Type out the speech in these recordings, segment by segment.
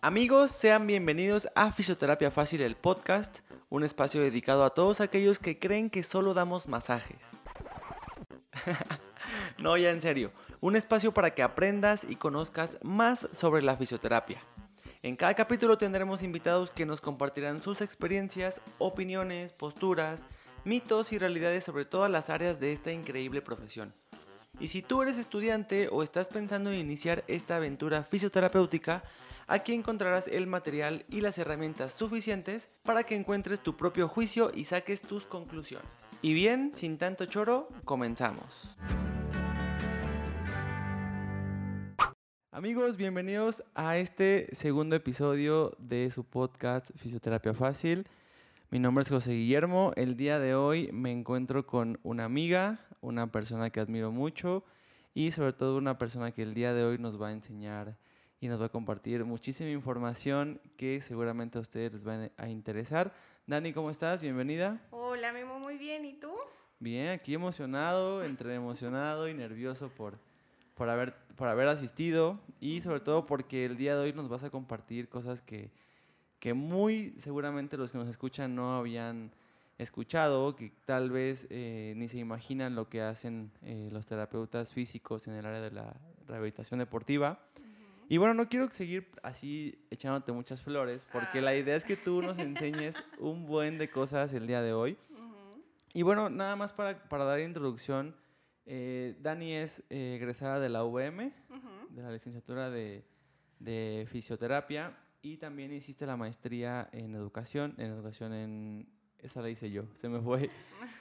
Amigos, sean bienvenidos a Fisioterapia Fácil, el podcast, un espacio dedicado a todos aquellos que creen que solo damos masajes. no, ya en serio, un espacio para que aprendas y conozcas más sobre la fisioterapia. En cada capítulo tendremos invitados que nos compartirán sus experiencias, opiniones, posturas, mitos y realidades sobre todas las áreas de esta increíble profesión. Y si tú eres estudiante o estás pensando en iniciar esta aventura fisioterapéutica, aquí encontrarás el material y las herramientas suficientes para que encuentres tu propio juicio y saques tus conclusiones. Y bien, sin tanto choro, comenzamos. Amigos, bienvenidos a este segundo episodio de su podcast Fisioterapia Fácil. Mi nombre es José Guillermo. El día de hoy me encuentro con una amiga, una persona que admiro mucho y sobre todo una persona que el día de hoy nos va a enseñar y nos va a compartir muchísima información que seguramente a ustedes les va a interesar. Dani, ¿cómo estás? Bienvenida. Hola, Memo, muy bien. ¿Y tú? Bien, aquí emocionado, entre emocionado y nervioso por, por, haber, por haber asistido y sobre todo porque el día de hoy nos vas a compartir cosas que que muy seguramente los que nos escuchan no habían escuchado, que tal vez eh, ni se imaginan lo que hacen eh, los terapeutas físicos en el área de la rehabilitación deportiva. Y bueno, no quiero seguir así echándote muchas flores, porque la idea es que tú nos enseñes un buen de cosas el día de hoy. Y bueno, nada más para, para dar introducción, eh, Dani es egresada de la UVM, de la licenciatura de, de fisioterapia, y también hiciste la maestría en educación, en educación en... Esa la hice yo, se me fue.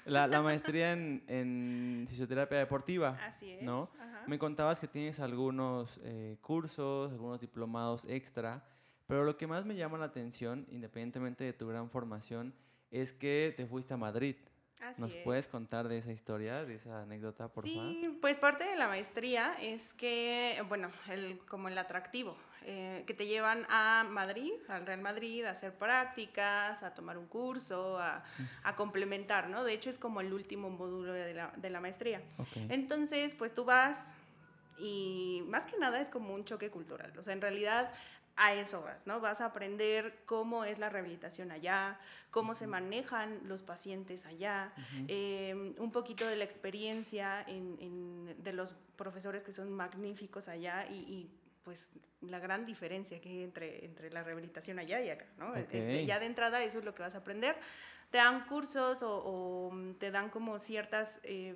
La, la maestría en, en, fisioterapia deportiva. Así es. ¿no? Me contabas que tienes algunos eh, cursos, algunos diplomados extra, pero lo que más me llama la atención, independientemente de tu gran formación, es que te fuiste a Madrid. Así ¿Nos es. puedes contar de esa historia, de esa anécdota, por favor? Sí, pues parte de la maestría es que, bueno, el, como el atractivo, eh, que te llevan a Madrid, al Real Madrid, a hacer prácticas, a tomar un curso, a, a complementar, ¿no? De hecho, es como el último módulo de la, de la maestría. Okay. Entonces, pues tú vas y más que nada es como un choque cultural. O sea, en realidad a eso vas, ¿no? Vas a aprender cómo es la rehabilitación allá, cómo se manejan los pacientes allá, uh -huh. eh, un poquito de la experiencia en, en, de los profesores que son magníficos allá y, y pues la gran diferencia que hay entre, entre la rehabilitación allá y acá, ¿no? Okay. Ya de entrada eso es lo que vas a aprender. Te dan cursos o, o te dan como ciertas... Eh,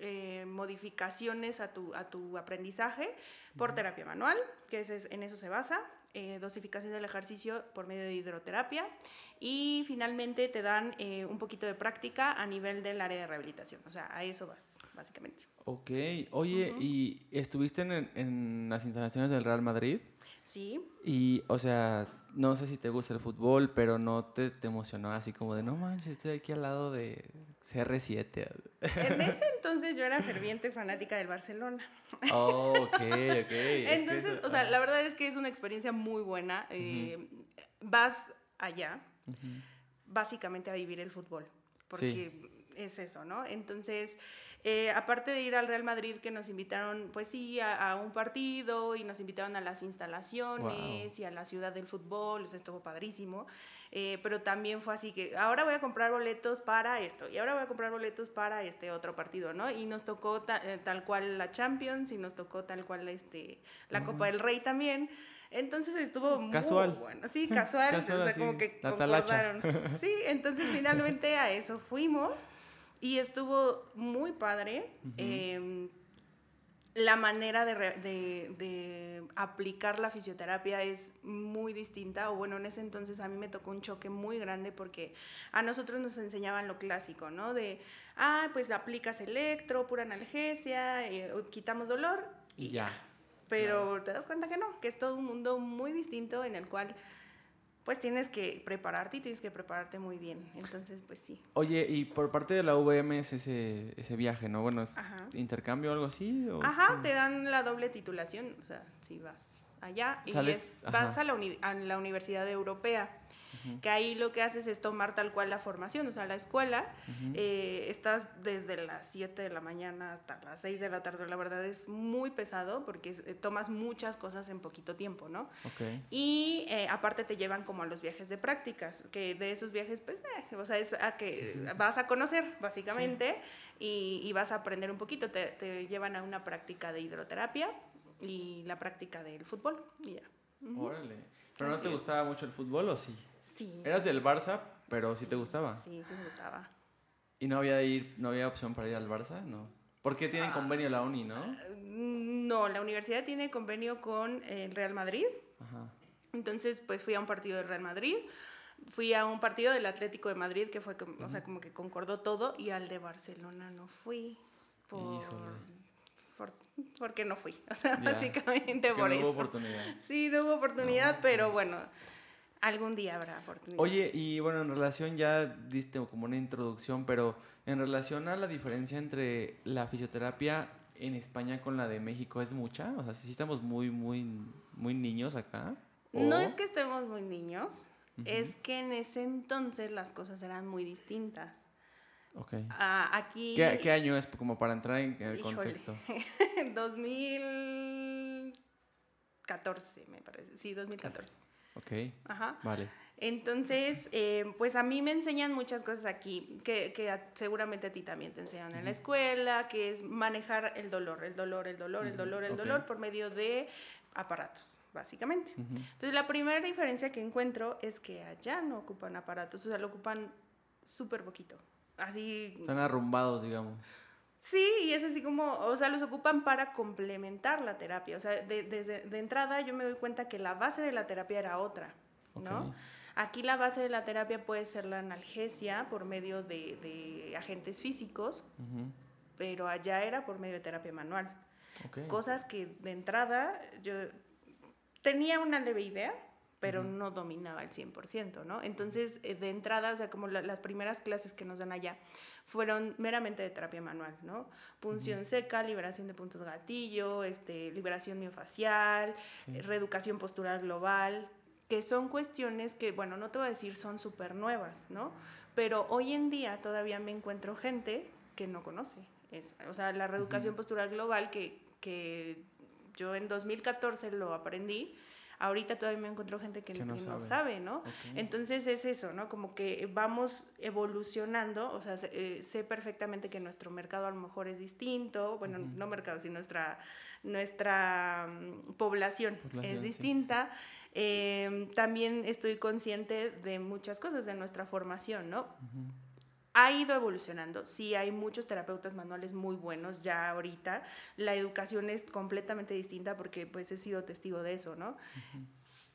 eh, modificaciones a tu, a tu aprendizaje por uh -huh. terapia manual, que es, en eso se basa, eh, dosificación del ejercicio por medio de hidroterapia y finalmente te dan eh, un poquito de práctica a nivel del área de rehabilitación, o sea, a eso vas, básicamente. Ok, oye, uh -huh. ¿y estuviste en, en las instalaciones del Real Madrid? Sí. Y, o sea, no sé si te gusta el fútbol, pero no te, te emocionó así como de, no manches, estoy aquí al lado de CR7. En ese entonces yo era ferviente fanática del Barcelona. Oh, ok, ok. entonces, es que eso, o sea, la verdad es que es una experiencia muy buena. Uh -huh. eh, vas allá, uh -huh. básicamente a vivir el fútbol, porque sí. es eso, ¿no? Entonces... Eh, aparte de ir al Real Madrid, que nos invitaron, pues sí, a, a un partido y nos invitaron a las instalaciones wow. y a la ciudad del fútbol, o sea, estuvo padrísimo. Eh, pero también fue así que ahora voy a comprar boletos para esto y ahora voy a comprar boletos para este otro partido, ¿no? Y nos tocó ta, eh, tal cual la Champions y nos tocó tal cual este, la uh -huh. Copa del Rey también. Entonces estuvo casual. muy bueno. Sí, casual, casual o sea, como que concordaron. Sí, entonces finalmente a eso fuimos. Y estuvo muy padre. Uh -huh. eh, la manera de, de, de, aplicar la fisioterapia es muy distinta, o bueno, en ese entonces a mí me tocó un choque muy grande porque a nosotros nos enseñaban lo clásico, ¿no? De, ah, pues aplicas electro, pura analgesia, eh, quitamos dolor y, y ya. Pero claro. te das cuenta que no, que es todo un mundo muy distinto en el cual pues tienes que prepararte y tienes que prepararte muy bien. Entonces, pues sí. Oye, y por parte de la UVM es ese, ese viaje, ¿no? Bueno, ¿es Ajá. intercambio o algo así? ¿o Ajá, te dan la doble titulación, o sea, si vas allá y es, vas a la, uni a la Universidad Europea. Que ahí lo que haces es tomar tal cual la formación, o sea, la escuela, eh, estás desde las 7 de la mañana hasta las 6 de la tarde, la verdad es muy pesado porque eh, tomas muchas cosas en poquito tiempo, ¿no? Y eh, aparte te llevan como a los viajes de prácticas, que de esos viajes, pues, o sea, es a que vas a conocer, básicamente, y, vas a aprender un poquito, te, te llevan a una práctica de hidroterapia y la práctica del fútbol, y ya. Órale. ¿Pero no te gustaba mucho el fútbol o sí? Sí. Eras del Barça, pero sí, te gustaba. Sí, sí me gustaba. ¿Y no había, ir, no había opción para ir al Barça? No. ¿Por qué tienen ah, convenio la uni, no? No, la universidad tiene convenio con el Real Madrid. Ajá. Entonces, pues fui a un partido del Real Madrid, fui a un partido del Atlético de Madrid, que fue, o sea, como que concordó todo, y al de Barcelona no fui. Por, por, porque no fui. O sea, básicamente por eso. No hubo oportunidad. Sí, no hubo oportunidad, pero bueno, algún día habrá oportunidad. Oye, y bueno, en relación, ya diste como una introducción, pero en relación a la diferencia entre la fisioterapia en España con la de México, ¿es mucha? O sea, si estamos muy, muy, muy niños acá. No es que estemos muy niños, es que en ese entonces las cosas eran muy distintas. Ok. Ah, aquí... ¿Qué, año es como para entrar en el contexto? 2014, me parece. Sí, 2014. Ok. Ajá. Vale. Entonces, eh, pues a mí me enseñan muchas cosas aquí, que, que seguramente a ti también te enseñan en la escuela, que es manejar el dolor, el dolor, el dolor, el dolor, el dolor por medio de aparatos, básicamente. Entonces, la primera diferencia que encuentro es que allá no ocupan aparatos, o sea, lo ocupan súper poquito así... Están arrumbados, digamos. Sí, y es así como, o sea, los ocupan para complementar la terapia. O sea, de, desde de entrada yo me doy cuenta que la base de la terapia era otra, ¿no? Aquí la base de la terapia puede ser la analgesia por medio de, de agentes físicos, pero allá era por medio de terapia manual. Cosas que de entrada yo tenía una leve idea, pero no dominaba el 100%, ¿no? Entonces, eh, de entrada, o sea, como las primeras clases que nos dan allá fueron meramente de terapia manual, ¿no? Punción seca, liberación de puntos gatillo, este, liberación miofacial, reeducación postural global, que son cuestiones que, bueno, no te voy a decir son súper nuevas, ¿no? Pero hoy en día todavía me encuentro gente que no conoce eso. O sea, la reeducación postural global que, que yo en 2014 lo aprendí, ahorita todavía me encuentro gente que, no, sabe. ¿no? Entonces es eso, ¿no? Como que vamos evolucionando, o sea, eh, sé, perfectamente que nuestro mercado a lo mejor es distinto, bueno, no mercado, sino nuestra, nuestra mm, población, es distinta. Em, también estoy consciente de muchas cosas de nuestra formación, ¿no? Ha ido evolucionando. Sí, hay muchos terapeutas manuales muy buenos ya ahorita. La educación es completamente distinta porque pues he sido testigo de eso, ¿no?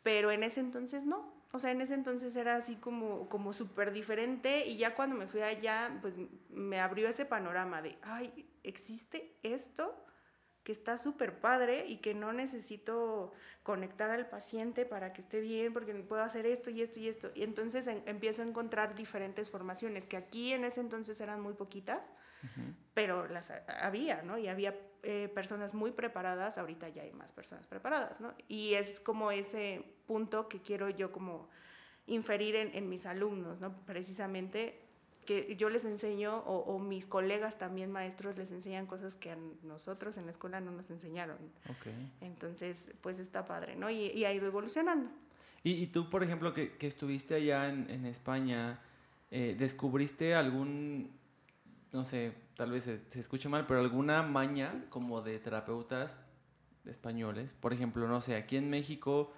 Pero en ese entonces no. O sea, en ese entonces era así como, como súper diferente y ya cuando me fui allá, pues me abrió ese panorama de, ay, ¿existe esto? Que está súper padre y que no necesito conectar al paciente para que esté bien porque puedo hacer esto y esto y esto. Y entonces empiezo a encontrar diferentes formaciones que aquí en ese entonces eran muy poquitas, pero las había, ¿no? Y había eh, personas muy preparadas, ahorita ya hay más personas preparadas, ¿no? Y es como ese punto que quiero yo como inferir en, en mis alumnos, ¿no? Precisamente que yo les enseño o, mis colegas también maestros les enseñan cosas que a nosotros en la escuela no nos enseñaron. Entonces, pues está padre, ¿no? Y, ha ido evolucionando. Y, tú, por ejemplo, que, estuviste allá en, España, eh, ¿descubriste algún, no sé, tal vez se, se, escuche mal, pero alguna maña como de terapeutas españoles? Por ejemplo, no sé, aquí en México,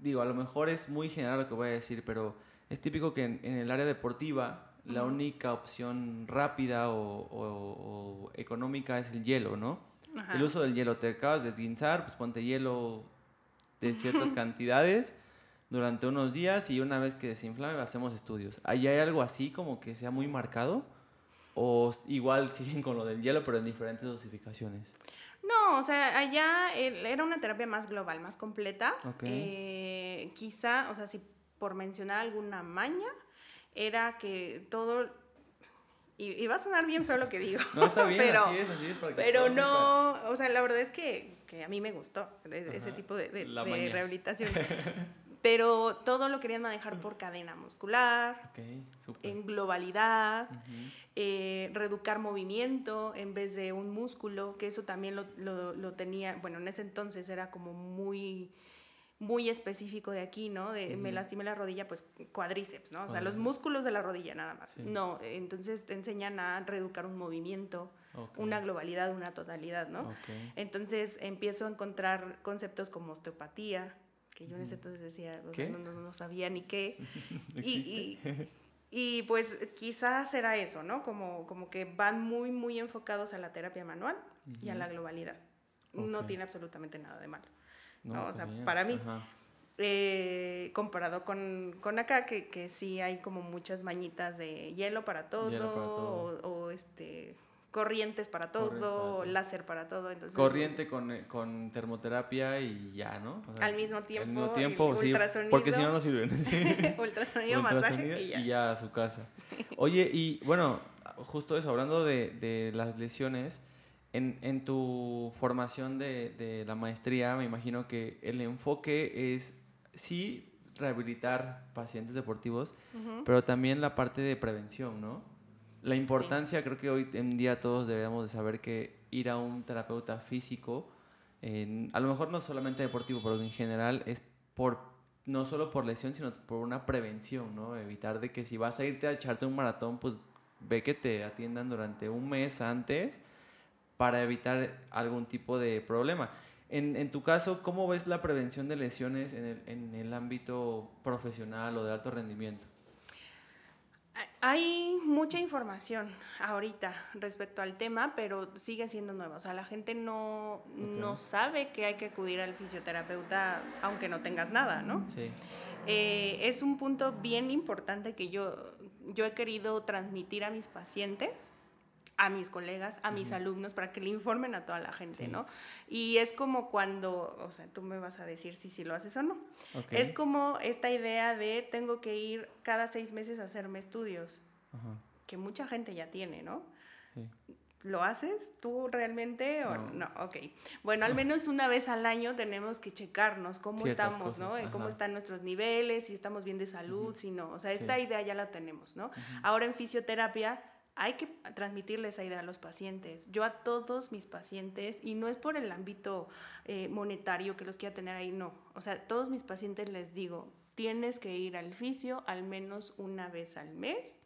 digo, a lo mejor es muy general lo que voy a decir, pero es típico que en el área deportiva la única opción rápida o, económica es el hielo, ¿no? El uso del hielo, te acabas de esguinzar, pues ponte hielo de ciertas cantidades durante unos días y una vez que desinflame hacemos estudios. ¿Ahí hay algo así como que sea muy marcado? ¿O igual siguen con lo del hielo pero en diferentes dosificaciones? No, o sea, allá era una terapia más global, más completa. Eh, quizá, o sea, si por mencionar alguna maña, era que todo y, va a sonar bien feo lo que digo. No, está bien, pero, así es, así es. Para pero no, o sea, la verdad es que, que, a mí me gustó ese tipo de, de, rehabilitación. pero todo lo querían manejar por cadena muscular, en globalidad, eh, reeducar movimiento en vez de un músculo, que eso también lo, lo, tenía, bueno, en ese entonces era como muy muy específico de aquí, ¿no? De, Me lastimé la rodilla, pues cuadríceps, ¿no? O sea, los músculos de la rodilla nada más. No, entonces te enseñan a reeducar un movimiento, una globalidad, una totalidad, ¿no? Entonces empiezo a encontrar conceptos como osteopatía, que yo en ese entonces decía, no, sabía ni qué. y, y, pues quizás era eso, ¿no? Como, como que van muy, muy enfocados a la terapia manual y a la globalidad. No tiene absolutamente nada de malo. ¿No? O sea, para mí. Eh, comparado con, con acá, que, que, sí hay como muchas mañitas de hielo para todo, O, este corrientes para todo, láser para todo. Entonces, Corriente con, eh, con termoterapia y ya, ¿no? al mismo tiempo. Al mismo tiempo, sí, porque si no, no sirven. ultrasonido, masaje y ya. Y ya a su casa. Oye, y bueno, justo eso, hablando de, de las lesiones, en, en, tu formación de, de, la maestría, me imagino que el enfoque es sí rehabilitar pacientes deportivos, pero también la parte de prevención, ¿no? La importancia, creo que hoy en día todos deberíamos de saber que ir a un terapeuta físico, a lo mejor no solamente deportivo, pero en general es por no solo por lesión, sino por una prevención, ¿no? Evitar de que si vas a irte a echarte un maratón, pues ve que te atiendan durante un mes antes para evitar algún tipo de problema. En, en, tu caso, ¿cómo ves la prevención de lesiones en el, en el ámbito profesional o de alto rendimiento? Hay mucha información ahorita respecto al tema, pero sigue siendo nueva. O sea, la gente no, no sabe que hay que acudir al fisioterapeuta aunque no tengas nada, ¿no? Sí. Eh, es un punto bien importante que yo, yo he querido transmitir a mis pacientes a mis colegas, a mis alumnos, para que le informen a toda la gente, ¿no? Y es como cuando, o sea, tú me vas a decir si, si lo haces o no. Es como esta idea de tengo que ir cada seis meses a hacerme estudios, que mucha gente ya tiene, ¿no? ¿Lo haces tú realmente o no. Ok. Bueno, al menos una vez al año tenemos que checarnos cómo estamos, ¿no? Cómo están nuestros niveles, si estamos bien de salud, si no. O sea, esta idea ya la tenemos, ¿no? Ahora en fisioterapia hay que transmitirle esa idea a los pacientes. Yo a todos mis pacientes, y no es por el ámbito eh, monetario que los quiera tener ahí, no. O sea, a todos mis pacientes les digo, tienes que ir al fisio al menos una vez al mes.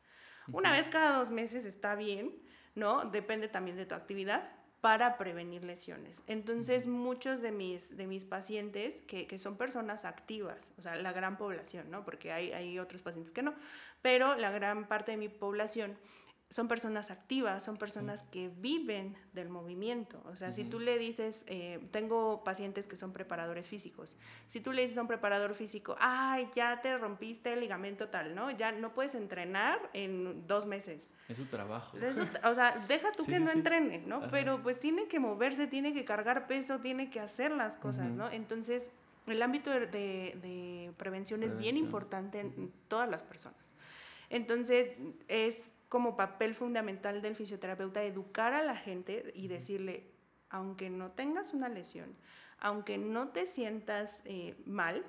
Una vez cada dos meses está bien, ¿no? Depende también de tu actividad para prevenir lesiones. Entonces, muchos de mis, de mis pacientes, que, que, son personas activas, o sea, la gran población, ¿no? Porque hay, hay otros pacientes que no, pero la gran parte de mi población son personas activas, son personas que viven del movimiento. O sea, si tú le dices, eh, tengo pacientes que son preparadores físicos, si tú le dices a un preparador físico, ay, ya te rompiste el ligamento tal, ¿no? Ya no puedes entrenar en dos meses. Es su trabajo. o sea, deja tú que no entrene, ¿no? Pero pues tiene que moverse, tiene que cargar peso, tiene que hacer las cosas, ¿no? Entonces, el ámbito de, de, prevención, es bien importante en todas las personas. Entonces, es como papel fundamental del fisioterapeuta educar a la gente y decirle, aunque no tengas una lesión, aunque no te sientas eh, mal,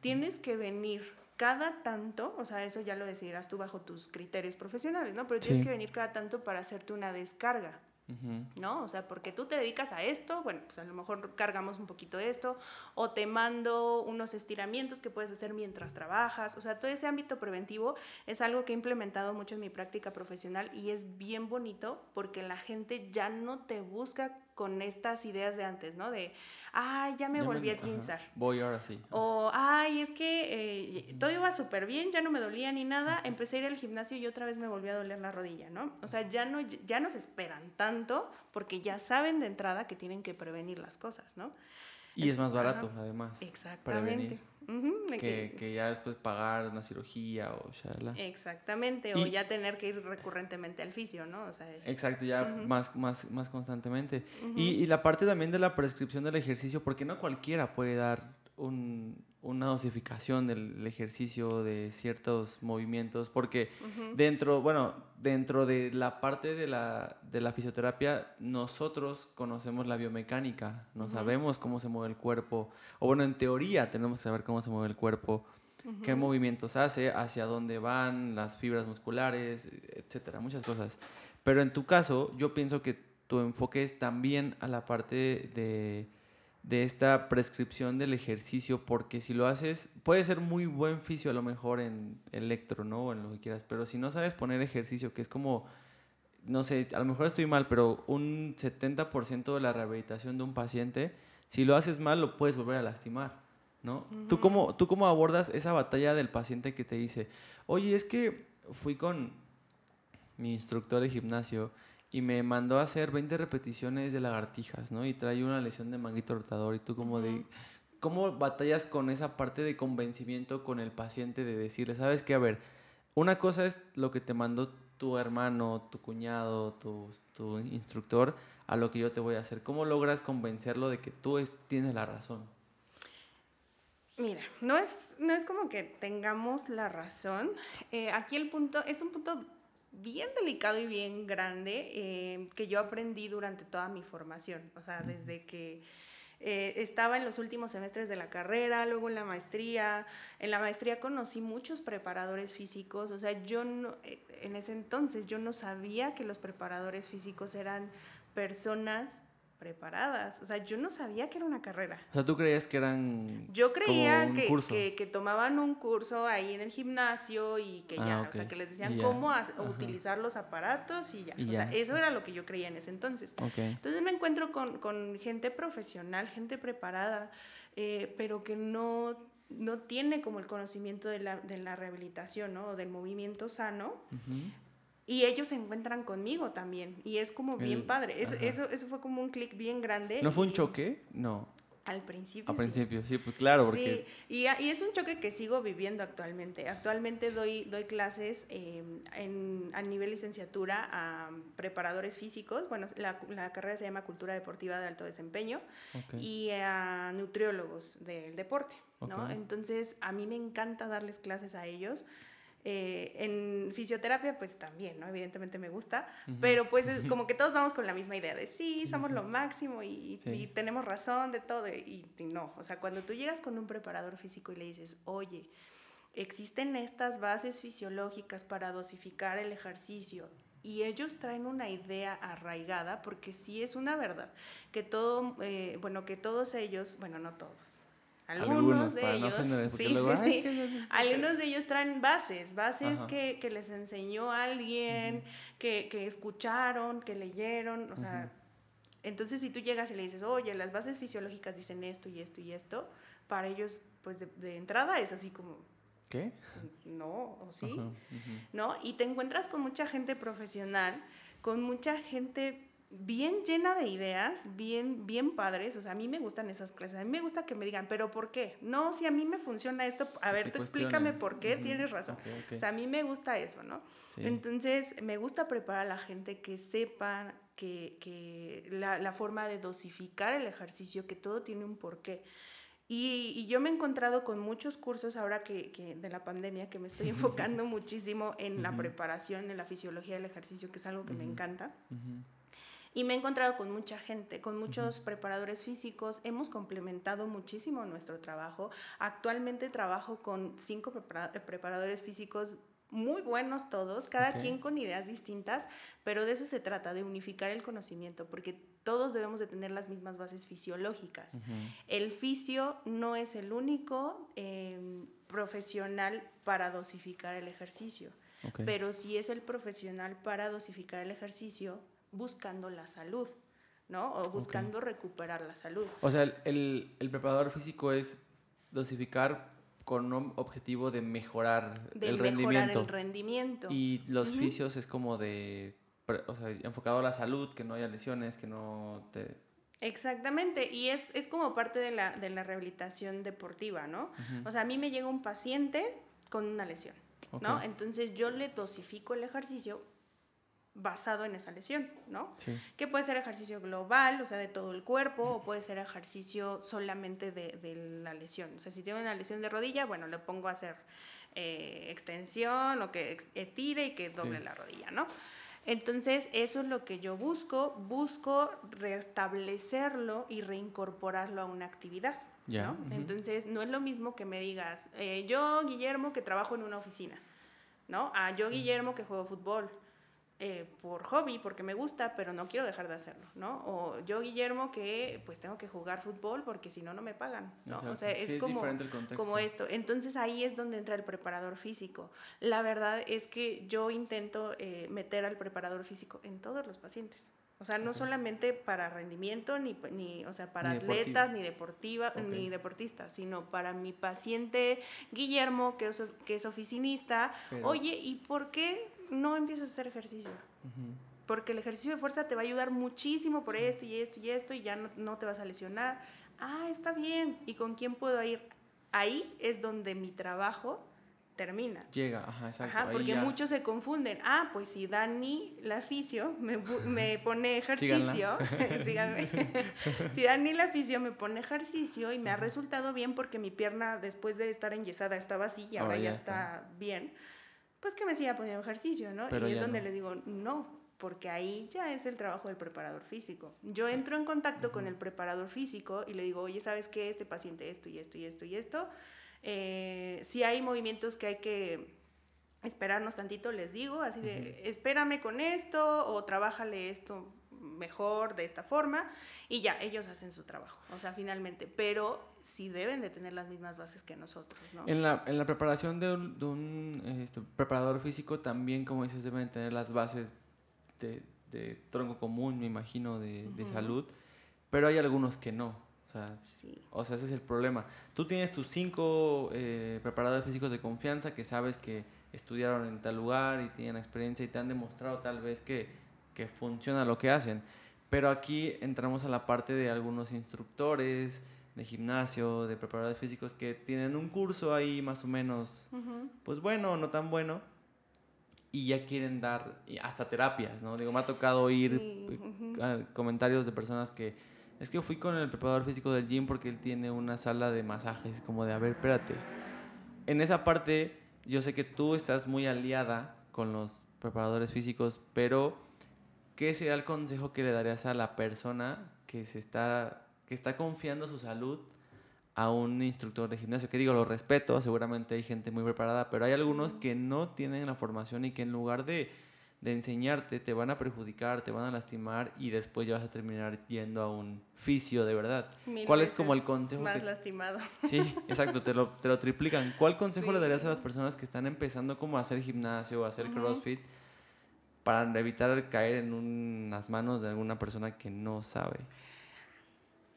tienes que venir cada tanto, o sea, eso ya lo decidirás tú bajo tus criterios profesionales, ¿no? Pero tienes que venir cada tanto para hacerte una descarga. ¿No? O sea, porque tú te dedicas a esto, bueno, pues a lo mejor cargamos un poquito de esto, o te mando unos estiramientos que puedes hacer mientras trabajas, o sea, todo ese ámbito preventivo es algo que he implementado mucho en mi práctica profesional y es bien bonito porque la gente ya no te busca con estas ideas de antes, ¿no? De, ay, ya me volví a esguinzar. Voy ahora sí. O, ay, es que eh, todo iba súper bien, ya no me dolía ni nada, empecé a ir al gimnasio y otra vez me volvió a doler la rodilla, ¿no? O sea, ya no, ya no se esperan tanto porque ya saben de entrada que tienen que prevenir las cosas, ¿no? Y es más barato, además. Exactamente. Que, que, ya después pagar una cirugía o shala. Exactamente, o ya tener que ir recurrentemente al fisio, ¿no? O sea, exacto, ya más, más, más constantemente. y, y, la parte también de la prescripción del ejercicio, porque no cualquiera puede dar un, una dosificación del ejercicio, de ciertos movimientos, porque dentro, bueno, dentro de la parte de la, de la fisioterapia, nosotros conocemos la biomecánica, no sabemos cómo se mueve el cuerpo, o bueno, en teoría tenemos que saber cómo se mueve el cuerpo, qué movimientos hace, hacia dónde van, las fibras musculares, etcétera, muchas cosas. Pero en tu caso, yo pienso que tu enfoque es también a la parte de de esta prescripción del ejercicio, porque si lo haces, puede ser muy buen fisio a lo mejor en electro, ¿no? O en lo que quieras, pero si no sabes poner ejercicio, que es como, no sé, a lo mejor estoy mal, pero un 70% de la rehabilitación de un paciente, si lo haces mal, lo puedes volver a lastimar, ¿no? ¿Tú, cómo, ¿Tú cómo abordas esa batalla del paciente que te dice, oye, es que fui con mi instructor de gimnasio, y me mandó a hacer 20 repeticiones de lagartijas, ¿no? Y trae una lesión de manguito rotador y tú como de... ¿Cómo batallas con esa parte de convencimiento con el paciente de decirle, sabes qué, a ver, una cosa es lo que te mandó tu hermano, tu cuñado, tu, tu instructor, a lo que yo te voy a hacer. ¿Cómo logras convencerlo de que tú tienes la razón? Mira, no es, no es como que tengamos la razón. Eh, aquí el punto es un punto bien delicado y bien grande eh, que yo aprendí durante toda mi formación, o sea, desde que eh, estaba en los últimos semestres de la carrera, luego en la maestría. En la maestría conocí muchos preparadores físicos, o sea, yo no, eh, en ese entonces yo no sabía que los preparadores físicos eran personas preparadas. O sea, yo no sabía que era una carrera. O sea, ¿tú creías que eran... Yo creía que, que, tomaban un curso ahí en el gimnasio y que ya, ah, o sea, que les decían cómo utilizar los aparatos y ya. o sea, eso era lo que yo creía en ese entonces. Entonces me encuentro con, con, gente profesional, gente preparada, eh, pero que no no tiene como el conocimiento de la, de la rehabilitación, ¿no? O del movimiento sano. Y ellos se encuentran conmigo también. Y es como bien padre. eso, eso fue como un clic bien grande. ¿No fue un choque? No. Al principio. Al principio, sí, pues claro. Porque... Sí, y, y, es un choque que sigo viviendo actualmente. Actualmente doy, doy clases em, en, a nivel licenciatura a preparadores físicos. Bueno, la, la, carrera se llama Cultura Deportiva de Alto Desempeño. Y a nutriólogos del deporte. ¿no? Entonces, a mí me encanta darles clases a ellos. Eh, en fisioterapia, pues también, ¿no? Evidentemente me gusta, pero pues es como que todos vamos con la misma idea de sí, somos lo máximo y, tenemos razón de todo y, no, o sea, cuando tú llegas con un preparador físico y le dices, oye, existen estas bases fisiológicas para dosificar el ejercicio y ellos traen una idea arraigada, porque sí es una verdad, que todo, eh, bueno, que todos ellos, bueno, no todos, algunos, de ellos, sí, sí, algunos de ellos traen bases, bases que, que, les enseñó alguien, que, que, escucharon, que leyeron, o sea, entonces si tú llegas y le dices, oye, las bases fisiológicas dicen esto y esto y esto, para ellos, pues de, de entrada es así como, ¿qué? No, o sí, ¿no? Y te encuentras con mucha gente profesional, con mucha gente bien llena de ideas, bien, bien padres. O sea, a mí me gustan esas clases. A mí me gusta que me digan, ¿pero por qué? No, si a mí me funciona esto, a ver, tú explícame por qué, tienes razón. O sea, a mí me gusta eso, ¿no? Entonces, me gusta preparar a la gente que sepa que, que la, la, forma de dosificar el ejercicio, que todo tiene un porqué. Y, y, yo me he encontrado con muchos cursos ahora que, que de la pandemia, que me estoy enfocando muchísimo en la preparación, en la fisiología del ejercicio, que es algo que me encanta. Y me he encontrado con mucha gente, con muchos preparadores físicos. Hemos complementado muchísimo nuestro trabajo. Actualmente trabajo con cinco preparadores físicos muy buenos todos, cada quien con ideas distintas, pero de eso se trata, de unificar el conocimiento, porque todos debemos de tener las mismas bases fisiológicas. El fisio no es el único em, profesional para dosificar el ejercicio, pero sí es el profesional para dosificar el ejercicio buscando la salud, ¿no? O buscando recuperar la salud. O sea, el, el, preparador físico es dosificar con un objetivo de mejorar el rendimiento. el rendimiento. Y los fisios es como de, o sea, enfocado a la salud, que no haya lesiones, que no te... Exactamente, y es, es como parte de la, de la rehabilitación deportiva, ¿no? O sea, a mí me llega un paciente con una lesión, ¿no? Entonces yo le dosifico el ejercicio basado en esa lesión, ¿no? Sí. Que puede ser ejercicio global, o sea, de todo el cuerpo, o puede ser ejercicio solamente de, de la lesión. O sea, si tiene una lesión de rodilla, bueno, le pongo a hacer eh, extensión o que estire y que doble la rodilla, ¿no? Entonces, eso es lo que yo busco, busco restablecerlo y reincorporarlo a una actividad. ¿no? Entonces, no es lo mismo que me digas, eh, yo, Guillermo, que trabajo en una oficina, ¿no? A yo, Guillermo, que juego fútbol. Eh, por hobby, porque me gusta, pero no quiero dejar de hacerlo, ¿no? O yo, Guillermo, que pues tengo que jugar fútbol porque si no, no me pagan, ¿no? O sea, es, como, como esto. Entonces ahí es donde entra el preparador físico. La verdad es que yo intento eh, meter al preparador físico en todos los pacientes. O sea, no solamente para rendimiento, ni, ni o sea, para atletas, ni, deportiva, ni deportistas, sino para mi paciente Guillermo, que es, que es oficinista. Oye, ¿y por qué no empiezas a hacer ejercicio. Porque el ejercicio de fuerza te va a ayudar muchísimo por esto y esto y esto y ya no, te vas a lesionar. Ah, está bien. ¿Y con quién puedo ir? Ahí es donde mi trabajo termina. Llega, ajá, exacto. Ajá, porque muchos se confunden. Ah, pues si Dani, la fisio, me, me pone ejercicio, síganme. si Dani, la fisio, me pone ejercicio y me ha resultado bien porque mi pierna, después de estar enyesada, estaba así y ahora, ya, está bien pues que me siga poniendo ejercicio, ¿no? y es donde le digo, no, porque ahí ya es el trabajo del preparador físico. Yo entro en contacto con el preparador físico y le digo, oye, ¿sabes qué? Este paciente esto y esto y esto y esto. Eh, si hay movimientos que hay que esperarnos tantito, les digo, así de, espérame con esto o trabájale esto mejor de esta forma y ya, ellos hacen su trabajo, o sea, finalmente, pero sí deben de tener las mismas bases que nosotros, ¿no? En la, en la preparación de un, de un este, preparador físico también, como dices, deben tener las bases de, de tronco común, me imagino, de, de, salud, pero hay algunos que no. O sea, o sea, ese es el problema. Tú tienes tus cinco eh, preparadores físicos de confianza que sabes que estudiaron en tal lugar y tienen experiencia y te han demostrado tal vez que, que funciona lo que hacen. Pero aquí entramos a la parte de algunos instructores, de gimnasio, de preparadores físicos que tienen un curso ahí más o menos, pues bueno, no tan bueno, y ya quieren dar hasta terapias, ¿no? Digo, me ha tocado oír comentarios de personas que es que fui con el preparador físico del gym porque él tiene una sala de masajes, como de, a ver, espérate. En esa parte, yo sé que tú estás muy aliada con los preparadores físicos, pero ¿qué sería el consejo que le darías a la persona que se está que está confiando su salud a un instructor de gimnasio. Que digo, lo respeto, seguramente hay gente muy preparada, pero hay algunos que no tienen la formación y que en lugar de, de enseñarte te van a perjudicar, te van a lastimar y después ya vas a terminar yendo a un fisio de verdad. ¿Cuál es como el consejo? Más lastimado. Sí, exacto, te lo, te lo triplican. ¿Cuál consejo le darías a las personas que están empezando como a hacer gimnasio o a hacer CrossFit? Para evitar caer en unas manos de alguna persona que no sabe.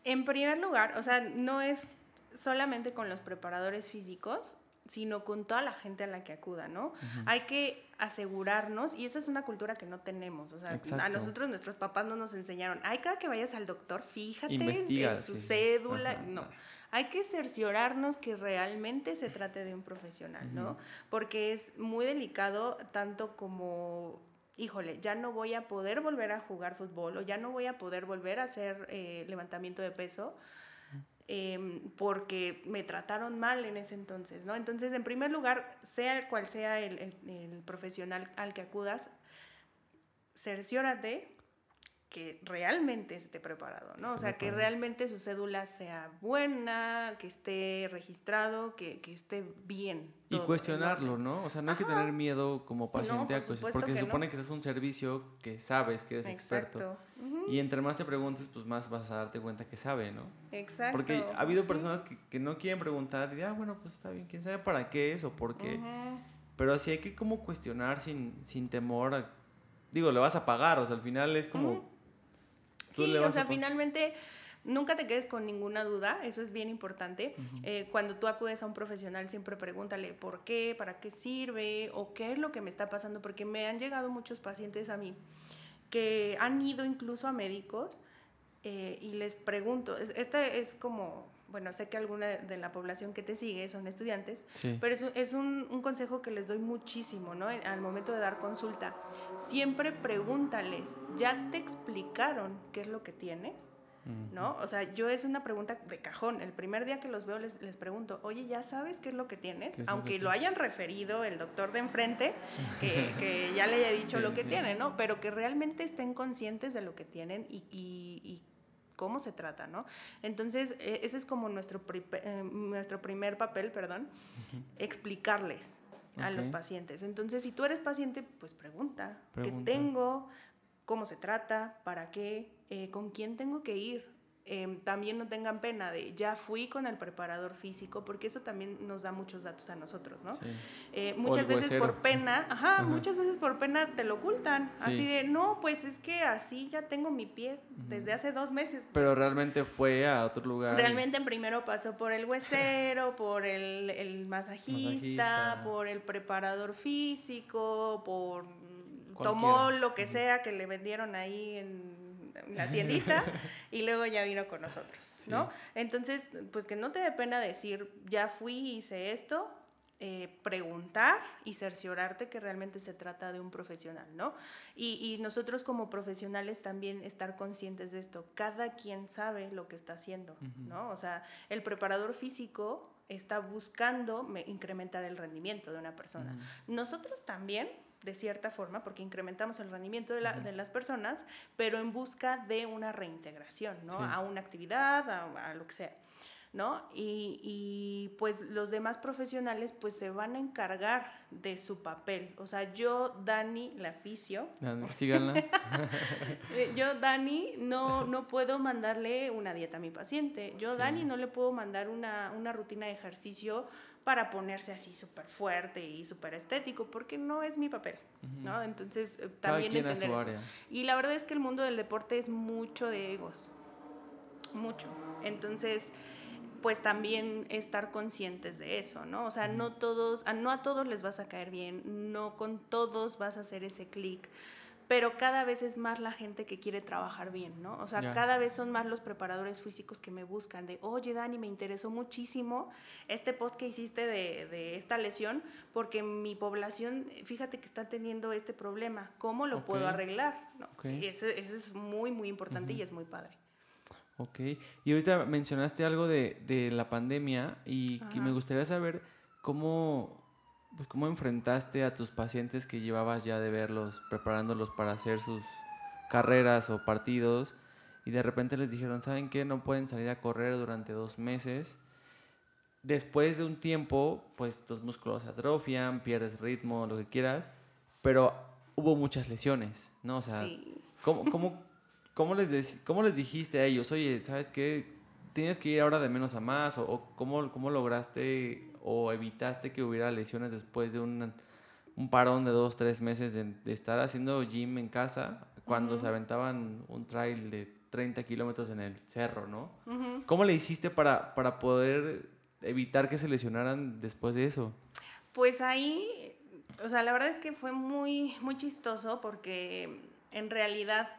En primer lugar, o sea, no es solamente con los preparadores físicos, sino con toda la gente a la que acuda, ¿no? Hay que asegurarnos, y esa es una cultura que no tenemos, o sea, a nosotros nuestros papás no nos enseñaron, hay cada que vayas al doctor, fíjate en su cédula, no. Hay que cerciorarnos que realmente se trate de un profesional, ¿no? Porque es muy delicado tanto como híjole, ya no voy a poder volver a jugar fútbol o ya no voy a poder volver a hacer eh, levantamiento de peso em, porque me trataron mal en ese entonces, ¿no? Entonces, en primer lugar, sea cual sea el, el profesional al que acudas, cerciórate que realmente esté preparado, ¿no? o sea, que realmente su cédula sea buena, que esté registrado, que, que esté bien. y cuestionarlo, ¿no? O sea, no hay que tener miedo como paciente a cuestionar, porque se supone que es un servicio que sabes, que eres experto. Y entre más te preguntes, pues más vas a darte cuenta que sabe, ¿no? Exacto. Porque ha habido personas que, que, no quieren preguntar y, ah, bueno, pues está bien, quién sabe para qué es o por qué. Pero sí hay que como cuestionar sin, sin temor Digo, le vas a pagar, o sea, al final es como Sí, o sea, finalmente nunca te quedes con ninguna duda, eso es bien importante. Eh, cuando tú acudes a un profesional, siempre pregúntale por qué, para qué sirve o qué es lo que me está pasando, porque me han llegado muchos pacientes a mí que han ido incluso a médicos eh, y les pregunto, esta es como bueno, sé que alguna de la población que te sigue son estudiantes, pero es, es un, un, consejo que les doy muchísimo, ¿no? Al momento de dar consulta, siempre pregúntales, ¿ya te explicaron qué es lo que tienes? ¿no? O sea, yo es una pregunta de cajón. El primer día que los veo les, les pregunto, oye, ¿ya sabes qué es lo que tienes? Aunque lo, hayan referido el doctor de enfrente, que, que ya le haya dicho lo que tiene, ¿no? Pero que realmente estén conscientes de lo que tienen y, y, cómo se trata, ¿no? Entonces, e, ese es como nuestro, eh, nuestro primer papel, perdón, explicarles a los pacientes. Entonces, si tú eres paciente, pues pregunta, pregunta. ¿qué tengo? ¿Cómo se trata? ¿Para qué? Eh, con quién tengo que ir. Em, también no tengan pena de ya fui con el preparador físico, porque eso también nos da muchos datos a nosotros, ¿no? Eh, muchas veces por pena, ajá, muchas veces por pena te lo ocultan, así de, no, pues es que así ya tengo mi pie desde hace dos meses. Pero realmente fue a otro lugar. Realmente primero pasó por el huesero, por el, el masajista, por el preparador físico, por... Tomó lo que sea que le vendieron ahí en la tiendita y luego ya vino con nosotros, ¿no? Entonces, pues que no te dé pena decir, ya fui hice esto, eh, preguntar y cerciorarte que realmente se trata de un profesional, ¿no? Y, nosotros como profesionales también estar conscientes de esto. Cada quien sabe lo que está haciendo, ¿no? O sea, el preparador físico está buscando incrementar el rendimiento de una persona. Nosotros también de cierta forma, porque incrementamos el rendimiento de, las personas, pero en busca de una reintegración, ¿no? A una actividad, a, lo que sea, ¿no? Y, pues los demás profesionales pues se van a encargar de su papel. O sea, yo, Dani, la fisio, síganla. Eh, yo, Dani, no, no puedo mandarle una dieta a mi paciente. Yo, Dani, no le puedo mandar una, una rutina de ejercicio para ponerse así súper fuerte y súper estético, porque no es mi papel, ¿no? Entonces, eh, también entender eso. Y la verdad es que el mundo del deporte es mucho de egos, mucho. Entonces, pues también estar conscientes de eso, ¿no? O sea, no todos, no a todos les vas a caer bien, no con todos vas a hacer ese clic pero cada vez es más la gente que quiere trabajar bien, ¿no? O sea, cada vez son más los preparadores físicos que me buscan de, oye, Dani, me interesó muchísimo este post que hiciste de, esta lesión, porque mi población, fíjate que está teniendo este problema, ¿cómo lo puedo arreglar? ¿No? Eso, es muy, muy importante y es muy padre. Ok, y ahorita mencionaste algo de, de la pandemia y que me gustaría saber cómo pues cómo enfrentaste a tus pacientes que llevabas ya de verlos, preparándolos para hacer sus carreras o partidos y de repente les dijeron, ¿saben qué? No pueden salir a correr durante dos meses. Después de un tiempo, pues tus músculos se atrofian, pierdes ritmo, lo que quieras, pero hubo muchas lesiones, ¿no? O sea, ¿cómo, cómo, les ¿cómo les dijiste a ellos, oye, ¿sabes qué? ¿Tienes que ir ahora de menos a más? ¿O, cómo, cómo lograste o evitaste que hubiera lesiones después de un, un parón de dos, tres meses de, estar haciendo gym en casa cuando se aventaban un trail de 30 kilómetros en el cerro, ¿no? ¿Cómo le hiciste para, para poder evitar que se lesionaran después de eso? Pues ahí, o sea, la verdad es que fue muy, muy chistoso porque en realidad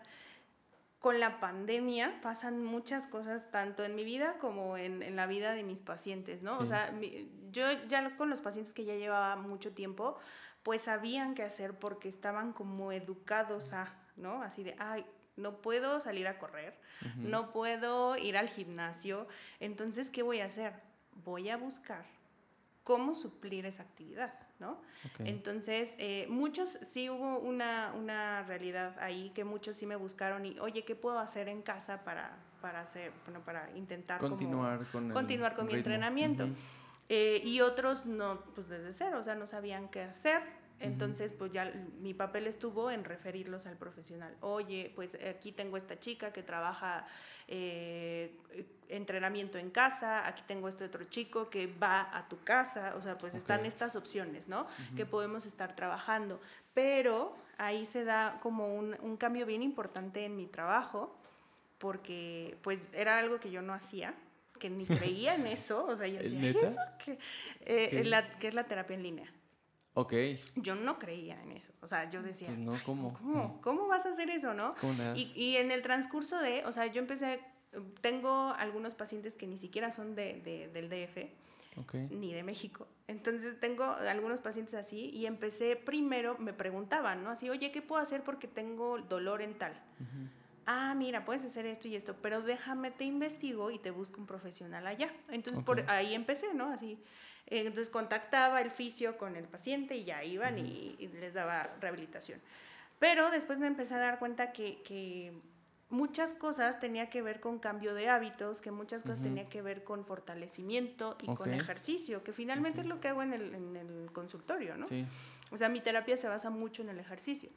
con la pandemia pasan muchas cosas tanto en mi vida como en, en la vida de mis pacientes, ¿no? O sea, yo ya con los pacientes que ya llevaba mucho tiempo, pues sabían qué hacer porque estaban como educados a, ¿no? Así de, ay, no puedo salir a correr, no puedo ir al gimnasio, entonces, ¿qué voy a hacer? Voy a buscar cómo suplir esa actividad. ¿No? Entonces, eh, muchos, sí hubo una, una, realidad ahí que muchos sí me buscaron y, oye, ¿qué puedo hacer en casa para, para, hacer, bueno, para intentar continuar con, continuar con mi entrenamiento? Eh, y otros no, pues desde cero, o sea, no sabían qué hacer. Entonces, pues ya mi papel estuvo en referirlos al profesional. Oye, pues aquí tengo esta chica que trabaja eh, entrenamiento en casa, aquí tengo este otro chico que va a tu casa, o sea, pues están estas opciones, ¿no? Que podemos estar trabajando. Pero ahí se da como un, un cambio bien importante en mi trabajo, porque pues era algo que yo no hacía que ni creía en eso, o sea, yo decía, ¿eso? ¿Qué? Eh, La, que es la terapia en línea. Ok. Yo no creía en eso. O sea, yo decía, pues no, ¿cómo? ¿cómo, ¿cómo vas a hacer eso, no? Y, y, en el transcurso de, o sea, yo empecé tengo algunos pacientes que ni siquiera son de, del DF. ni de México. Entonces tengo algunos pacientes así y empecé primero, me preguntaban, ¿no? Así, oye, ¿qué puedo hacer porque tengo dolor en tal? Ah, mira, puedes hacer esto y esto, pero déjame, te investigo y te busco un profesional allá. Entonces por ahí empecé, ¿no? Así. Eh, entonces contactaba el fisio con el paciente y ya iban y, les daba rehabilitación. Pero después me empecé a dar cuenta que, muchas cosas tenía que ver con cambio de hábitos, que muchas cosas tenía que ver con fortalecimiento y con ejercicio, que finalmente es lo que hago en el, en el consultorio, ¿no? Sí. O sea, mi terapia se basa mucho en el ejercicio.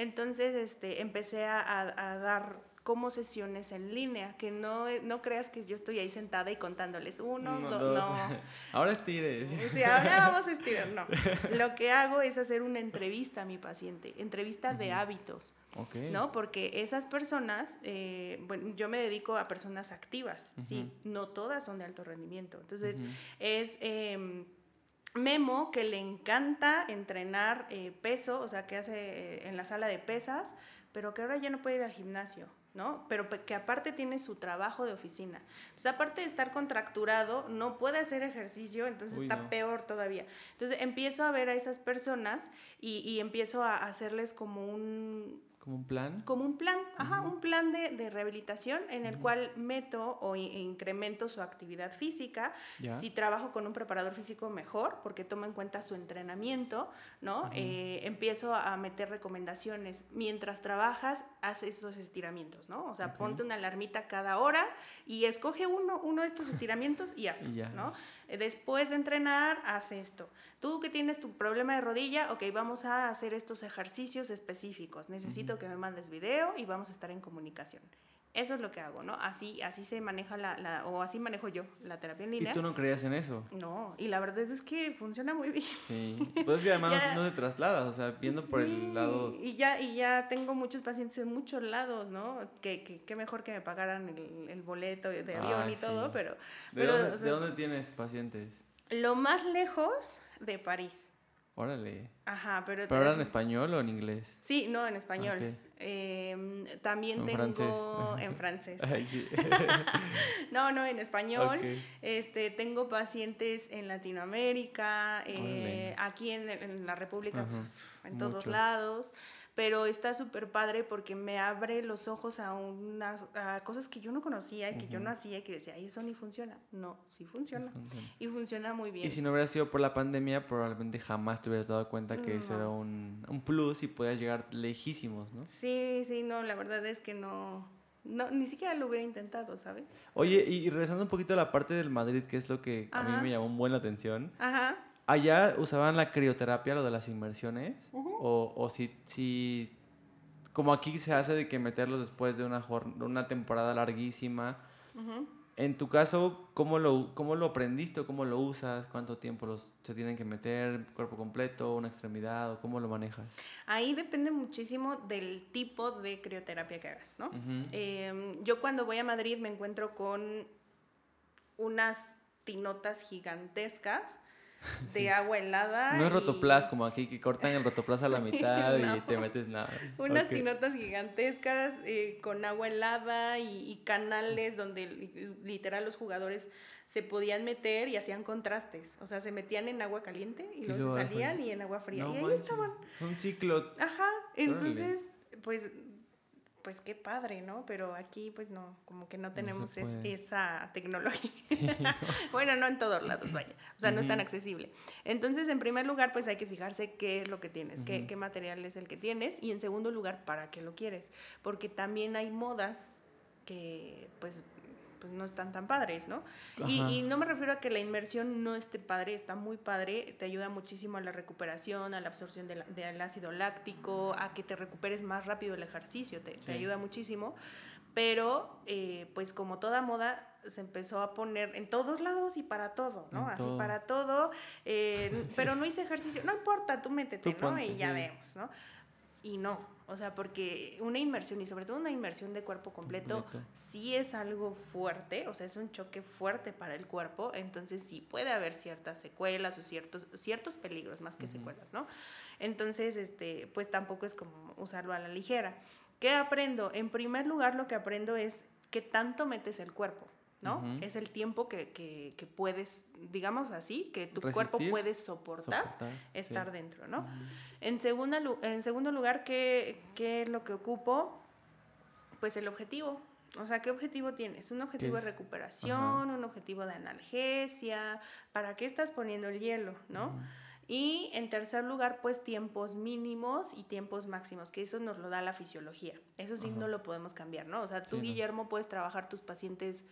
Entonces, este, empecé a, a dar como sesiones en línea, que no, no creas que yo estoy ahí sentada y contándoles uno, dos, no. Ahora estires. Sí, ahora vamos a estirar, no. Lo que hago es hacer una entrevista a mi paciente, entrevista de hábitos, ¿no? Porque esas personas, eh, bueno, yo me dedico a personas activas, ¿sí? No todas son de alto rendimiento. Entonces, es... Em, Memo, que le encanta entrenar eh, peso, o sea, que hace eh, en la sala de pesas, pero que ahora ya no puede ir al gimnasio. ¿no? Pero que aparte tiene su trabajo de oficina. Entonces, aparte de estar contracturado, no puede hacer ejercicio, entonces está peor todavía. Entonces, empiezo a ver a esas personas y, y empiezo a hacerles como un, ¿Como un plan? Como un plan, ajá, un plan de, de rehabilitación en el cual meto o incremento su actividad física. Si trabajo con un preparador físico, mejor, porque toma en cuenta su entrenamiento, ¿no? Eh, empiezo a meter recomendaciones. Mientras trabajas, haz esos estiramientos, ¿no? O sea, ponte una alarmita cada hora y escoge uno, uno de estos estiramientos y ya, ¿no? Después de entrenar, haz esto. Tú que tienes tu problema de rodilla, ok, vamos a hacer estos ejercicios específicos. Necesito que me mandes video y vamos a estar en comunicación. Eso es lo que hago, ¿no? Así, así se maneja la, o así manejo yo la terapia en línea. ¿Y tú no creías en eso? No, y la verdad es que funciona muy bien. Sí, pues que además no, te trasladas, o sea, viendo por el lado... Y ya, y ya tengo muchos pacientes en muchos lados, ¿no? Que, que, mejor que me pagaran el, el boleto de avión y todo, pero... ¿De, dónde, ¿De dónde tienes pacientes? Lo más lejos de París. Órale. Ajá, pero... ¿Pero ahora en español o en inglés? Sí, no, en español. Em, también tengo en francés. Ay, sí. no, no, en español. Este, tengo pacientes en Latinoamérica, eh, aquí en, la República, en todos lados pero está súper padre porque me abre los ojos a, unas, a cosas que yo no conocía y que yo no hacía y que decía, ay, eso ni funciona. No, sí funciona. Y funciona muy bien. Y si no hubiera sido por la pandemia, probablemente jamás te hubieras dado cuenta que eso era un, un plus y podías llegar lejísimos, ¿no? Sí, sí, no, la verdad es que no. No, ni siquiera lo hubiera intentado, ¿sabes? Oye, y regresando un poquito a la parte del Madrid, que es lo que a mí me llamó muy la atención. Ajá. ¿Allá usaban la crioterapia, lo de las inmersiones? o, o, si, si, como aquí se hace de que meterlos después de una, una temporada larguísima. En tu caso, ¿cómo lo, ¿cómo lo aprendiste o cómo lo usas? ¿Cuánto tiempo los, se tienen que meter? ¿Cuerpo completo? ¿Una extremidad? ¿O cómo lo manejas? Ahí depende muchísimo del tipo de crioterapia que hagas, ¿no? Em, yo cuando voy a Madrid me encuentro con unas tinotas gigantescas de agua helada. No es rotoplas como aquí, que cortan el rotoplas a la mitad y te metes nada. Unas tinotas gigantescas eh, con agua helada y, canales donde literal los jugadores se podían meter y hacían contrastes. O sea, se metían en agua caliente y, luego salían y en agua fría. y ahí estaban. Es un ciclo. Ajá. Entonces, pues pues qué padre, ¿no? Pero aquí pues no, como que no tenemos esa tecnología. bueno, no en todos lados, vaya. O sea, no es tan accesible. Entonces, en primer lugar, pues hay que fijarse qué es lo que tienes, qué, qué material es el que tienes. Y en segundo lugar, para qué lo quieres. Porque también hay modas que pues pues no están tan padres, ¿no? Y, no me refiero a que la inmersión no esté padre, está muy padre, te ayuda muchísimo a la recuperación, a la absorción del ácido láctico, a que te recuperes más rápido el ejercicio, te, ayuda muchísimo, pero eh, pues como toda moda se empezó a poner en todos lados y para todo, ¿no? Así para todo, eh, pero no hice ejercicio, no importa, tú métete, ¿no? y ya vemos, ¿no? Y no, o sea, porque una inmersión y sobre todo una inmersión de cuerpo completo, sí es algo fuerte, o sea, es un choque fuerte para el cuerpo, entonces sí puede haber ciertas secuelas o ciertos, ciertos peligros más que secuelas, ¿no? Entonces, este, pues tampoco es como usarlo a la ligera. ¿Qué aprendo? En primer lugar, lo que aprendo es qué tanto metes el cuerpo. ¿No? Es el tiempo que, puedes, digamos así, que tu cuerpo puede soportar, estar dentro, ¿no? en, segunda, en segundo lugar, ¿qué, ¿qué, es lo que ocupo? Pues el objetivo. O sea, ¿qué objetivo tienes? ¿Un objetivo de recuperación? ¿Un objetivo de analgesia? ¿Para qué estás poniendo el hielo, no? Y en tercer lugar, pues tiempos mínimos y tiempos máximos, que eso nos lo da la fisiología. Eso sí no lo podemos cambiar, ¿no? O sea, tú, Guillermo, puedes trabajar tus pacientes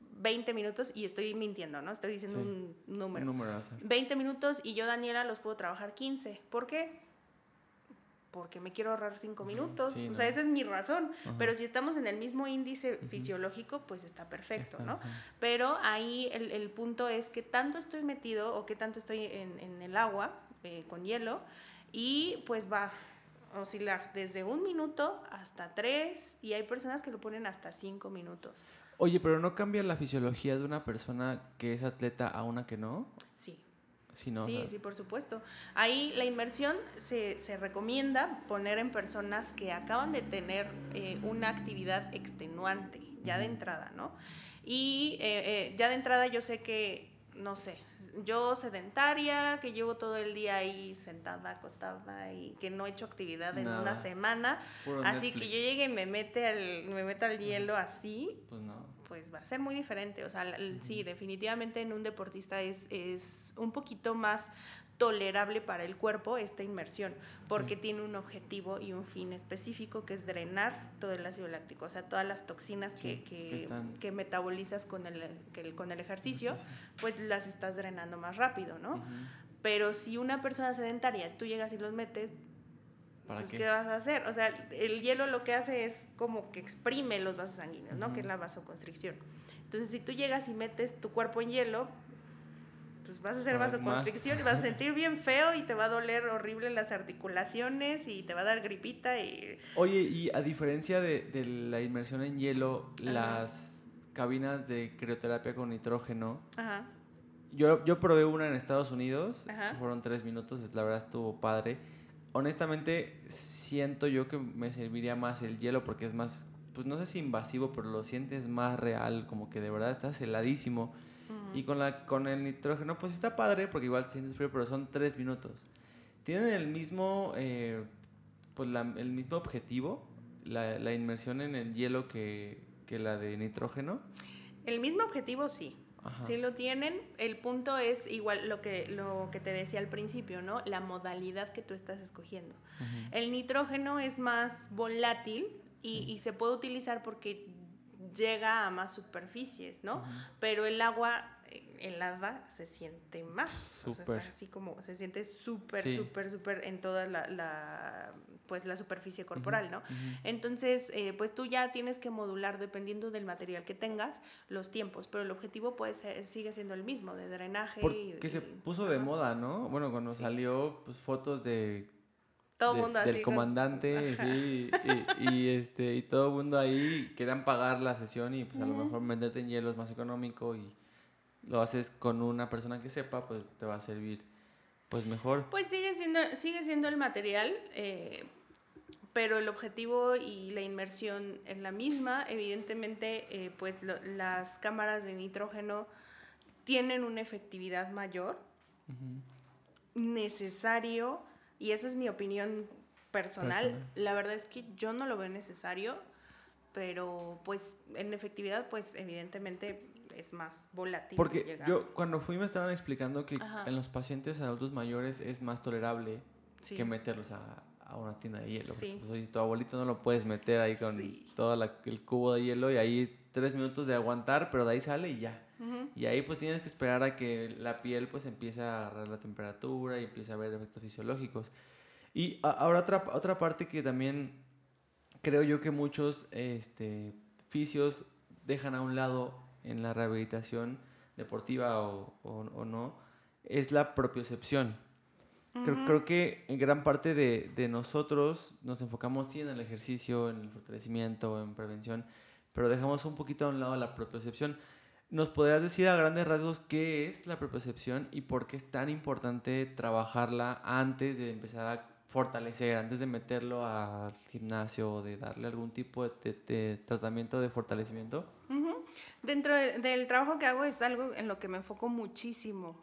20 minutos y estoy mintiendo, ¿no? Estoy diciendo un número. Un número 20 minutos y yo, Daniela, los puedo trabajar 15. ¿Por qué? Porque me quiero ahorrar 5 minutos. o sea, esa es mi razón. Pero si estamos en el mismo índice fisiológico, pues está perfecto, ¿no? Pero ahí el, el, punto es que tanto estoy metido o que tanto estoy en, en el agua eh, con hielo y pues va a oscilar desde un minuto hasta tres y hay personas que lo ponen hasta cinco minutos. Oye, pero ¿no cambia la fisiología de una persona que es atleta a una que no? Sí. Sí, no, sí, sí, por supuesto. Ahí la inversión se, se, recomienda poner en personas que acaban de tener eh, una actividad extenuante, ya de entrada, ¿no? Y eh, eh, ya de entrada yo sé que, no sé, yo sedentaria, que llevo todo el día ahí sentada, acostada y que no he hecho actividad en una semana, así que yo llegue y me mete al, me meto al hielo así, pues, pues va a ser muy diferente. O sea, sí, definitivamente en un deportista es, es un poquito más tolerable para el cuerpo esta inmersión, porque tiene un objetivo y un fin específico que es drenar todo el ácido láctico, o sea, todas las toxinas que, que, metabolizas con el, con el ejercicio, pues las estás drenando más rápido, ¿no? Pero si una persona sedentaria, tú llegas y los metes, pues, qué? vas a hacer? O sea, el hielo lo que hace es como que exprime los vasos sanguíneos, ¿no? Que es la vasoconstricción. Entonces, si tú llegas y metes tu cuerpo en hielo, pues vas a hacer vasoconstricción y vas a sentir bien feo y te va a doler horrible las articulaciones y te va a dar gripita y... Oye, y a diferencia de, de la inmersión en hielo, las cabinas de crioterapia con nitrógeno, Ajá. Yo, yo probé una en Estados Unidos, fueron tres minutos, la verdad estuvo padre. Honestamente, siento yo que me serviría más el hielo porque es más, pues no sé si invasivo, pero lo sientes más real, como que de verdad estás heladísimo y con, la, con el nitrógeno, pues está padre porque igual sientes frío, pero son tres minutos. Tienen el mismo, eh, pues el mismo objetivo, la, la, inmersión en el hielo que, que, la de nitrógeno. El mismo objetivo sí. Sí lo tienen. El punto es igual lo que, lo que te decía al principio, ¿no? La modalidad que tú estás escogiendo. El nitrógeno es más volátil y, y, se puede utilizar porque llega a más superficies, ¿no? Pero el agua helada se siente más. O sea, está así como, se siente súper, súper, súper en toda la, pues, la superficie corporal, ¿no? Entonces, eh, pues tú ya tienes que modular, dependiendo del material que tengas, los tiempos, pero el objetivo pues sigue siendo el mismo, de drenaje. Porque se puso de moda, ¿no? Bueno, cuando salió, pues fotos de todo el mundo así. Del comandante, sí, y, este, y todo el mundo ahí querían pagar la sesión y pues a lo mejor venderte en hielo es más económico y lo haces con una persona que sepa, pues te va a servir pues mejor. Pues sigue siendo, sigue siendo el material, eh, pero el objetivo y la inmersión es la misma. Evidentemente, eh, pues las cámaras de nitrógeno tienen una efectividad mayor. Necesario y eso es mi opinión personal. La verdad es que yo no lo veo necesario, pero pues en efectividad, pues evidentemente es más volátil. Porque yo cuando fui me estaban explicando que en los pacientes adultos mayores es más tolerable que meterlos a, a, una tienda de hielo. Sí. Pues, tu abuelito no lo puedes meter ahí con todo el cubo de hielo y ahí tres minutos de aguantar, pero de ahí sale y ya. Y ahí pues tienes que esperar a que la piel pues empiece a agarrar la temperatura y empiece a ver efectos fisiológicos. Y ahora otra, otra parte que también creo yo que muchos este, fisios dejan a un lado en la rehabilitación deportiva o, o, no, es la propiocepción. creo, creo, que en gran parte de, de, nosotros nos enfocamos sí en el ejercicio, en el fortalecimiento, en prevención, pero dejamos un poquito a un lado la propiocepción. ¿Nos podrías decir a grandes rasgos qué es la propiocepción y por qué es tan importante trabajarla antes de empezar a fortalecer antes de meterlo al gimnasio o de darle algún tipo de, tratamiento de fortalecimiento? Dentro del trabajo que hago es algo en lo que me enfoco muchísimo,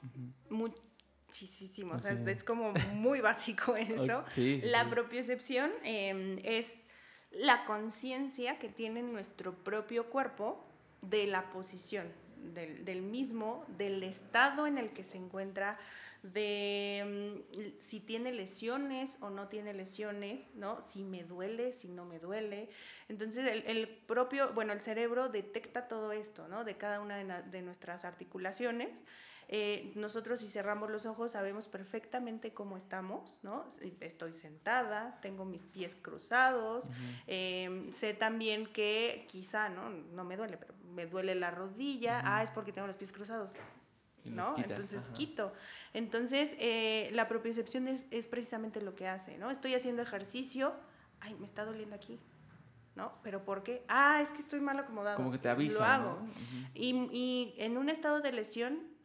muchísimo, o sea, es como muy básico eso. la propiocepción em, es la conciencia que tiene nuestro propio cuerpo de la posición del, del mismo, del estado en el que se encuentra, de mm, si tiene lesiones o no tiene lesiones, ¿no? Si me duele, si no me duele. Entonces el, el propio, bueno, el cerebro detecta todo esto, ¿no? De cada una de, de nuestras articulaciones eh, nosotros si cerramos los ojos sabemos perfectamente cómo estamos, ¿no? Estoy sentada, tengo mis pies cruzados, em, sé también que quizá, ¿no? No me duele, pero me duele la rodilla, ah, es porque tengo los pies cruzados. ¿No? Entonces quito. Entonces, eh, la propiocepción es, es, precisamente lo que hace, ¿no? Estoy haciendo ejercicio, ay, me está doliendo aquí, ¿no? ¿Pero por qué? Ah, es que estoy mal acomodado. Como que te avisa. Lo hago. y, y, en un estado de lesión,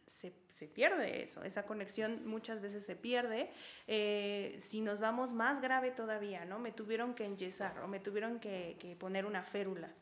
se, pierde eso, esa conexión muchas veces se pierde. Eh, si nos vamos más grave todavía, ¿no? Me tuvieron que enyesar o me tuvieron que, poner una férula,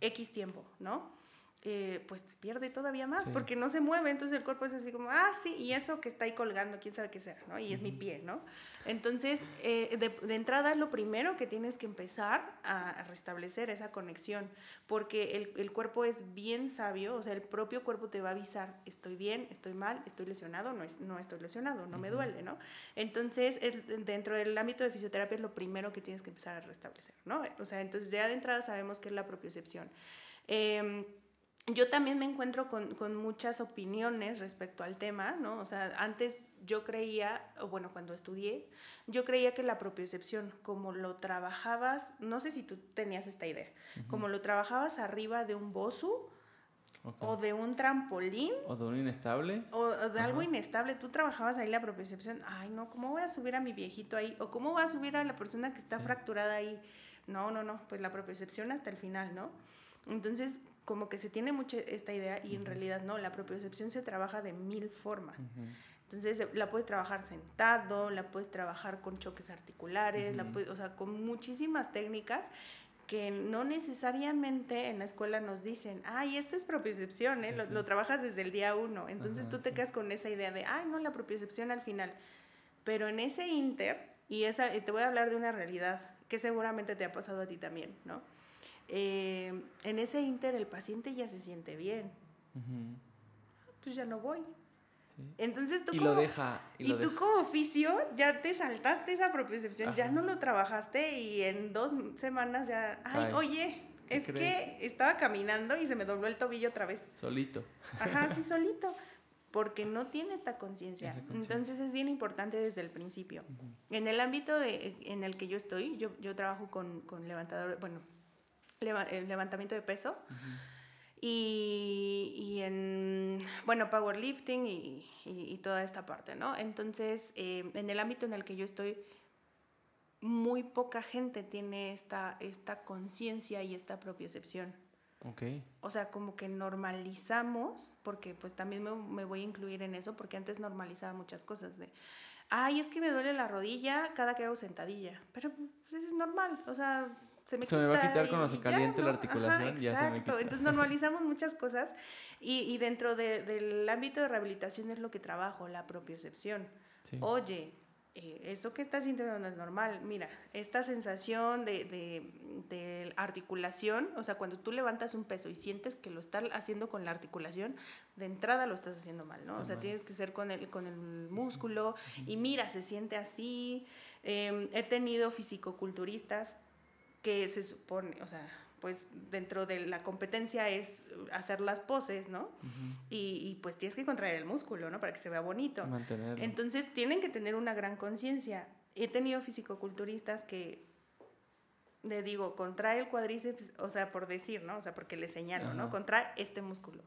X tiempo, ¿no? Eh, pues se pierde todavía más porque no se mueve, entonces el cuerpo es así como, ah, sí, y eso que está ahí colgando, quién sabe qué sea, ¿no? Y es mi pie, ¿no? Entonces, eh, de, de, entrada, lo primero que tienes que empezar a restablecer esa conexión, porque el, el, cuerpo es bien sabio, o sea, el propio cuerpo te va a avisar, estoy bien, estoy mal, estoy lesionado, no, es, no estoy lesionado, no me duele, ¿no? Entonces, dentro del ámbito de fisioterapia es lo primero que tienes que empezar a restablecer, ¿no? O sea, entonces ya de entrada sabemos que es la propiocepción. Eh, yo también me encuentro con, con, muchas opiniones respecto al tema, ¿no? O sea, antes yo creía, o bueno, cuando estudié, yo creía que la propiocepción, como lo trabajabas, no sé si tú tenías esta idea, como lo trabajabas arriba de un bosu, o de un trampolín. O de un inestable. O, de algo inestable. Tú trabajabas ahí la propiocepción. Ay, no, ¿cómo voy a subir a mi viejito ahí? O ¿cómo voy a subir a la persona que está fracturada ahí? No, no, no. Pues la propiocepción hasta el final, ¿no? Entonces, como que se tiene mucha esta idea y en realidad no, la propiocepción se trabaja de mil formas. Entonces la puedes trabajar sentado, la puedes trabajar con choques articulares, la puedes, o sea, con muchísimas técnicas que no necesariamente en la escuela nos dicen, ay, esto es propiocepción, ¿eh? lo, trabajas desde el día uno. Entonces tú te quedas con esa idea de, ay, no, la propiocepción al final. Pero en ese inter, y esa, te voy a hablar de una realidad que seguramente te ha pasado a ti también, ¿no? Eh, en ese inter el paciente ya se siente bien. Pues ya no voy. Entonces tú, y como, lo deja, y, tú como oficio ya te saltaste esa propiocepción, ya no lo trabajaste y en dos semanas ya, ay, oye, es que estaba caminando y se me dobló el tobillo otra vez. Solito. Ajá, sí, solito. Porque no tiene esta conciencia. Entonces es bien importante desde el principio. En el ámbito de, en el que yo estoy, yo, yo trabajo con, con levantadores, bueno, el levantamiento de peso. Y, y, en, bueno, powerlifting y, y, toda esta parte, ¿no? Entonces, eh, en el ámbito en el que yo estoy, muy poca gente tiene esta, esta conciencia y esta propiocepción. Okay. O sea, como que normalizamos, porque pues también me, me, voy a incluir en eso, porque antes normalizaba muchas cosas de, ay, es que me duele la rodilla cada que hago sentadilla, pero pues, es normal, o sea, se me, va a quitar cuando se caliente la articulación. ya se me quita. Entonces normalizamos muchas cosas y, y dentro de, del ámbito de rehabilitación es lo que trabajo, la propiocepción. Oye, eh, eso que estás sintiendo no es normal. Mira, esta sensación de, de, de, articulación, o sea, cuando tú levantas un peso y sientes que lo estás haciendo con la articulación, de entrada lo estás haciendo mal, ¿no? o sea, tienes que ser con el, con el músculo y mira, se siente así. Eh, he tenido fisicoculturistas que se supone, o sea, pues dentro de la competencia es hacer las poses, ¿no? y, pues tienes que contraer el músculo, ¿no? Para que se vea bonito. Mantenerlo. Entonces tienen que tener una gran conciencia. He tenido fisicoculturistas que le digo, contrae el cuádriceps, o sea, por decir, ¿no? O sea, porque le señalo, ¿no? Contrae este músculo.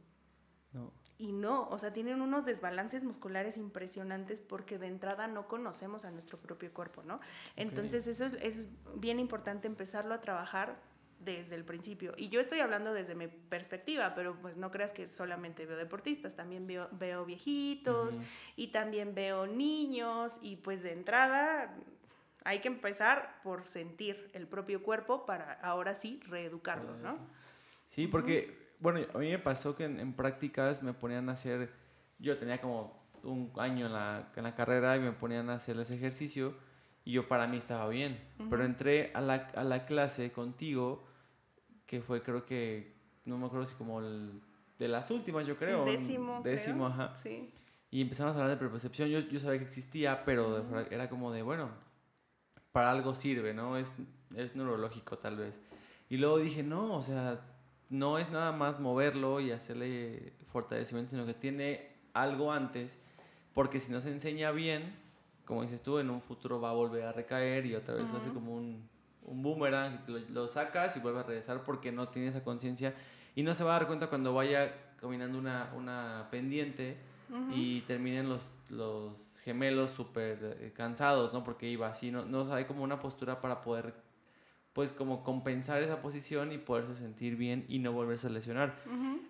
Y no, o sea, tienen unos desbalances musculares impresionantes porque de entrada no conocemos a nuestro propio cuerpo, ¿no? Entonces eso es, bien importante empezarlo a trabajar desde el principio. Y yo estoy hablando desde mi perspectiva, pero pues no creas que solamente veo deportistas, también veo, veo viejitos y también veo niños y pues de entrada Hay que empezar por sentir el propio cuerpo para ahora sí reeducarlo, ¿no? Sí, porque, bueno, a mí me pasó que en, prácticas me ponían a hacer, yo tenía como un año en la, en la carrera y me ponían a hacer ese ejercicio y yo para mí estaba bien, pero entré a la, a la clase contigo, que fue creo que, no me acuerdo si como el, de las últimas, yo creo. Décimo. Décimo, ajá. Sí. Y empezamos a hablar de prepercepción. Yo, yo sabía que existía, pero era como de, bueno, para algo sirve, ¿no? Es, es neurológico tal vez. Y luego dije, no, o sea, no es nada más moverlo y hacerle fortalecimiento, sino que tiene algo antes, porque si no se enseña bien, como dices tú, en un futuro va a volver a recaer y otra vez hace como un, un boomerang, lo, lo, sacas y vuelve a regresar porque no tiene esa conciencia y no se va a dar cuenta cuando vaya caminando una, una pendiente y terminen los, los gemelos súper eh, cansados, ¿no? Porque iba así, no, no hay como una postura para poder, pues como compensar esa posición y poderse sentir bien y no volverse a lesionar.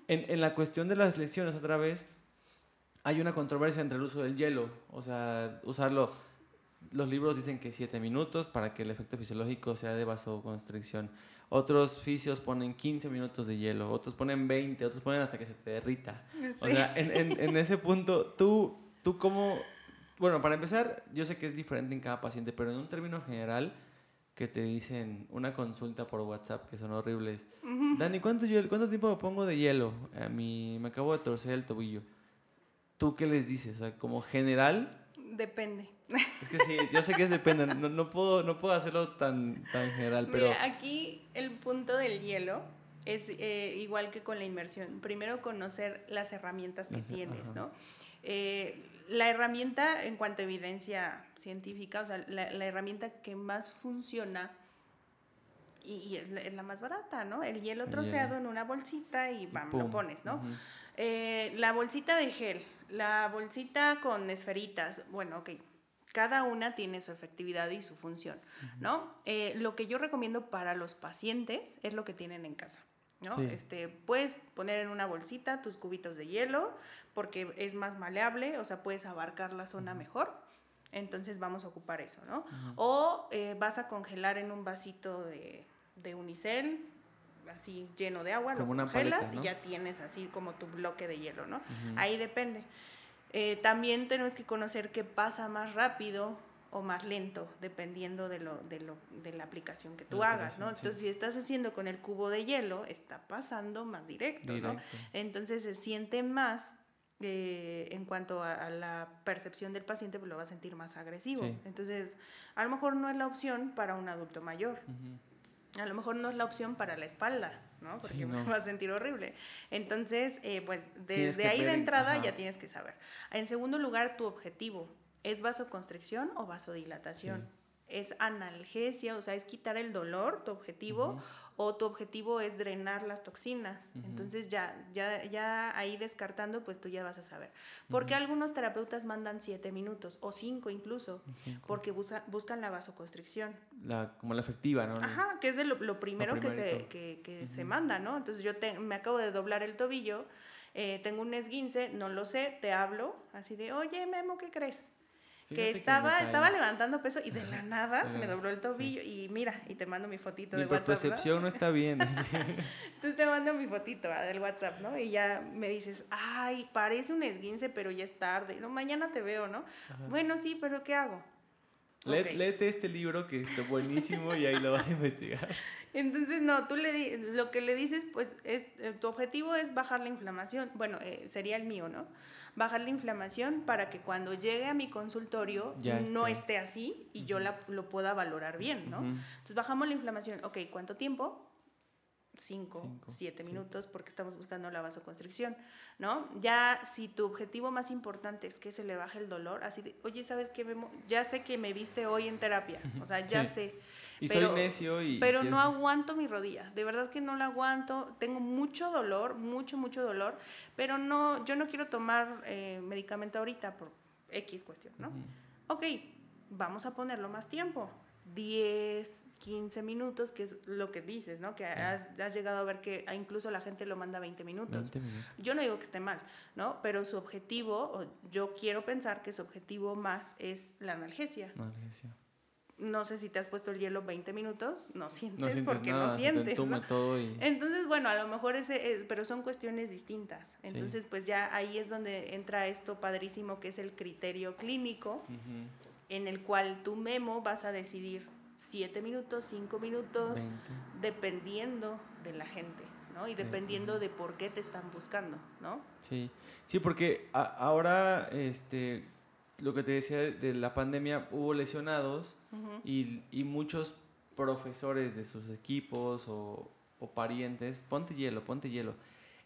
en, en, la cuestión de las lesiones, otra vez, hay una controversia entre el uso del hielo, o sea, usarlo. Los libros dicen que 7 minutos para que el efecto fisiológico sea de vasoconstricción. Otros fisios ponen 15 minutos de hielo, otros ponen 20, otros ponen hasta que se te derrita. O sea, en, en, en, ese punto, tú, tú cómo... Bueno, para empezar, yo sé que es diferente en cada paciente, pero en un término general, que te dicen una consulta por WhatsApp, que son horribles. Dani, ¿cuánto, ¿cuánto tiempo me pongo de hielo? A mí me acabo de torcer el tobillo. ¿Tú qué les dices? O sea, como general... Depende. Es que sí, yo sé que es depende, no, no, puedo, no puedo hacerlo tan, tan general, pero... Mira, aquí el punto del hielo es eh, igual que con la inmersión. Primero conocer las herramientas que tienes, ¿no? Eh, la herramienta en cuanto a evidencia científica, o sea, la, la herramienta que más funciona y, es, la, más barata, ¿no? El hielo troceado en una bolsita y, bam, lo pones, ¿no? eh, la bolsita de gel, la bolsita con esferitas, bueno, ok, cada una tiene su efectividad y su función, ¿no? Eh, lo que yo recomiendo para los pacientes es lo que tienen en casa. ¿No? Este, puedes poner en una bolsita tus cubitos de hielo porque es más maleable, o sea, puedes abarcar la zona mejor. Entonces vamos a ocupar eso, ¿no? O eh, vas a congelar en un vasito de, de, unicel, así lleno de agua, lo congelas y ya tienes así como tu bloque de hielo, ¿no? Ahí depende. Eh, también tenemos que conocer qué pasa más rápido o más lento, dependiendo de, lo, de, lo, de la aplicación que tú hagas, ¿no? Entonces, si estás haciendo con el cubo de hielo, está pasando más directo, ¿no? Entonces, se siente más eh, en cuanto a, la percepción del paciente, pues lo va a sentir más agresivo. Entonces, a lo mejor no es la opción para un adulto mayor. A lo mejor no es la opción para la espalda, ¿no? Porque me va a sentir horrible. Entonces, eh, pues desde ahí de entrada ya tienes que saber. En segundo lugar, tu objetivo. ¿Es vasoconstricción o vasodilatación? ¿Es analgesia, o sea, es quitar el dolor, tu objetivo? ¿O tu objetivo es drenar las toxinas? Entonces ya, ya, ya ahí descartando, pues tú ya vas a saber. Porque algunos terapeutas mandan siete minutos o cinco incluso, porque buscan la vasoconstricción. La, como la efectiva, ¿no? Ajá, que es de lo, primero que, se, que, que se manda, ¿no? Entonces yo me acabo de doblar el tobillo, eh, tengo un esguince, no lo sé, te hablo, así de, oye, Memo, ¿qué crees? Que estaba, estaba levantando peso y de la nada se me dobló el tobillo y mira, y te mando mi fotito de WhatsApp. Mi percepción ¿no? está bien. Entonces te mando mi fotito ah, del WhatsApp, ¿no? Y ya me dices, ay, parece un esguince, pero ya es tarde. No, mañana te veo, ¿no? Bueno, sí, pero ¿qué hago? Léete este libro que está buenísimo y ahí lo vas a investigar. Entonces, no, tú le lo que le dices, pues, es, eh, tu objetivo es bajar la inflamación. Bueno, eh, sería el mío, ¿no? Bajar la inflamación para que cuando llegue a mi consultorio no esté así y yo la, lo pueda valorar bien, ¿no? Entonces, bajamos la inflamación. Ok, ¿cuánto tiempo? 5, 7 minutos porque estamos buscando la vasoconstricción, ¿no? Ya si tu objetivo más importante es que se le baje el dolor, así de, oye, ¿sabes qué? Ya sé que me viste hoy en terapia, o sea, ya sé. Y pero, soy necio y... Pero no aguanto mi rodilla, de verdad que no la aguanto, tengo mucho dolor, mucho, mucho dolor, pero no, yo no quiero tomar eh, medicamento ahorita por X cuestión, ¿no? Ok, vamos a ponerlo más tiempo, 10, 15 minutos, que es lo que dices, ¿no? Que has, llegado a ver que incluso la gente lo manda 20 minutos. Yo no digo que esté mal, ¿no? Pero su objetivo, o yo quiero pensar que su objetivo más es la analgesia. Analgesia. no sé si te has puesto el hielo 20 minutos, no sientes, porque no sientes. Todo Entonces, bueno, a lo mejor ese, pero son cuestiones distintas. Entonces, pues ya ahí es donde entra esto padrísimo que es el criterio clínico, en el cual tu memo vas a decidir 7 minutos, 5 minutos, dependiendo de la gente, ¿no? Y dependiendo de por qué te están buscando, ¿no? Sí, sí, porque ahora, este, lo que te decía de la pandemia, hubo lesionados y, y, muchos profesores de sus equipos o, o, parientes, ponte hielo, ponte hielo.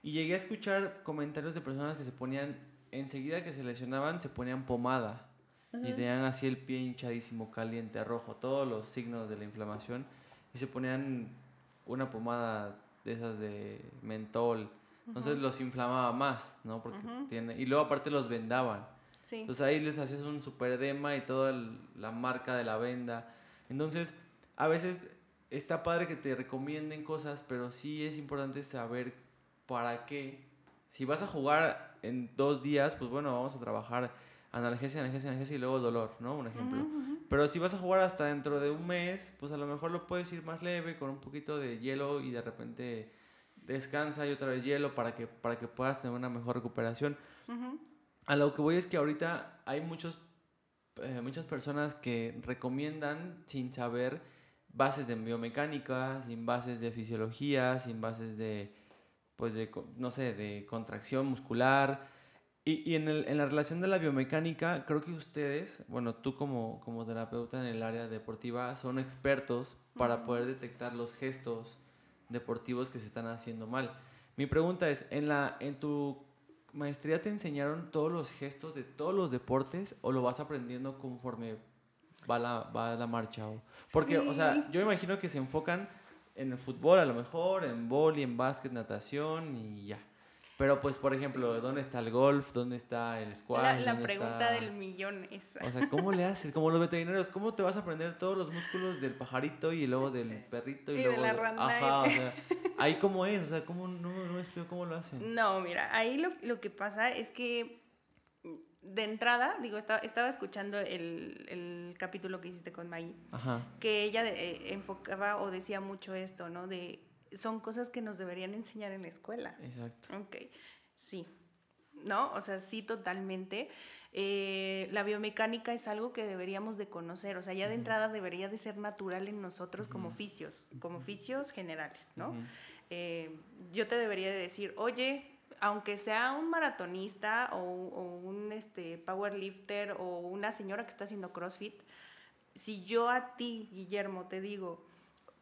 Y llegué a escuchar comentarios de personas que se ponían, enseguida que se lesionaban, se ponían pomada. Y tenían así el pie hinchadísimo, caliente, rojo, todos los signos de la inflamación. Y se ponían una pomada de esas de mentol. Entonces los inflamaba más, ¿no? Porque tiene, y luego aparte los vendaban. Entonces ahí les haces un super edema y toda la marca de la venda. Entonces, a veces está padre que te recomienden cosas, pero sí es importante saber para qué. Si vas a jugar en dos días, pues bueno, vamos a trabajar analgesia, analgesia, analgesia y luego dolor, ¿no? Un ejemplo. Pero si vas a jugar hasta dentro de un mes, pues a lo mejor lo puedes ir más leve con un poquito de hielo y de repente descansa y otra vez hielo para que, para que puedas tener una mejor recuperación a lo que voy es que ahorita hay muchos, eh, muchas personas que recomiendan sin saber bases de biomecánica, sin bases de fisiología, sin bases de, pues de, no sé, de contracción muscular. Y, y en, el, en, la relación de la biomecánica, creo que ustedes, bueno, tú como, como terapeuta en el área deportiva, son expertos para poder detectar los gestos deportivos que se están haciendo mal. Mi pregunta es, en, la, en tu maestría te enseñaron todos los gestos de todos los deportes o lo vas aprendiendo conforme va la, va la marcha? Porque, o sea, yo me imagino que se enfocan en el fútbol a lo mejor, en vóley, en básquet, natación y ya. Pero pues, por ejemplo, ¿dónde está el golf? ¿Dónde está el squash? La, pregunta del millón esa. O sea, ¿cómo le haces? Como los veterinarios, ¿cómo te vas a aprender todos los músculos del pajarito y luego del perrito y, luego de la rana? Ajá, o sea, ahí cómo es, o sea, ¿cómo no, no me explico cómo lo hacen? No, mira, ahí lo, lo que pasa es que de entrada, digo, estaba, estaba escuchando el, el, capítulo que hiciste con Maggie, Ajá. que ella eh, enfocaba o decía mucho esto, ¿no? De son cosas que nos deberían enseñar en la escuela. Exacto. Ok, sí. ¿No? O sea, sí, totalmente. Eh, la biomecánica es algo que deberíamos de conocer, o sea, ya de entrada debería de ser natural en nosotros como oficios, como oficios generales, ¿no? Eh, yo te debería de decir, oye, aunque sea un maratonista o, o, un este, powerlifter o una señora que está haciendo CrossFit, si yo a ti, Guillermo, te digo,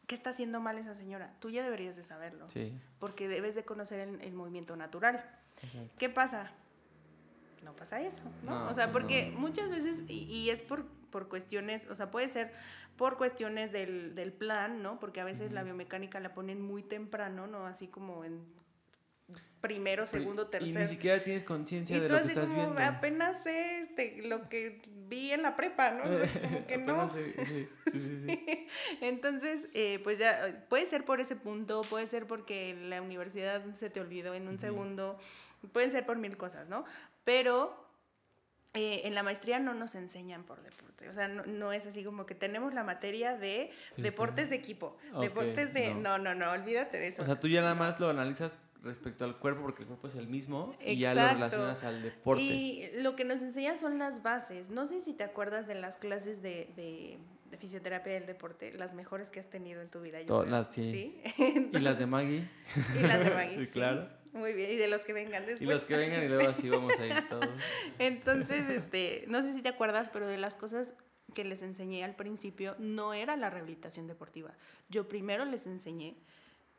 ¿qué está haciendo mal esa señora? Tú ya deberías de saberlo. Sí. Porque debes de conocer el, movimiento natural. Exacto. ¿Qué pasa? No pasa eso, ¿no? o sea, porque muchas veces, y, es por, por cuestiones, o sea, puede ser por cuestiones del, del plan, ¿no? Porque a veces la biomecánica la ponen muy temprano, ¿no? Así como en primero, segundo, tercero. Y ni siquiera tienes conciencia de lo que estás como, viendo. Apenas sé este, lo que vi en la prepa, ¿no? Como que no. sí, sí, sí, Entonces, eh, pues ya, puede ser por ese punto, puede ser porque la universidad se te olvidó en un segundo, pueden ser por mil cosas, ¿no? Pero eh, en la maestría no nos enseñan por deporte, o sea, no, es así como que tenemos la materia de deportes de equipo, deportes de... No. no, no, olvídate de eso. O sea, tú ya nada más lo analizas respecto al cuerpo, porque el cuerpo es el mismo, y ya lo relacionas al deporte. Y lo que nos enseñan son las bases. No sé si te acuerdas de las clases de, de, fisioterapia del deporte, las mejores que has tenido en tu vida. Todas, sí. y las de Maggie. Y las de Maggie, claro. Muy bien, y de los que vengan después. Y los que vengan y luego así vamos a ir todos. Entonces, este, no sé si te acuerdas, pero de las cosas que les enseñé al principio no era la rehabilitación deportiva. Yo primero les enseñé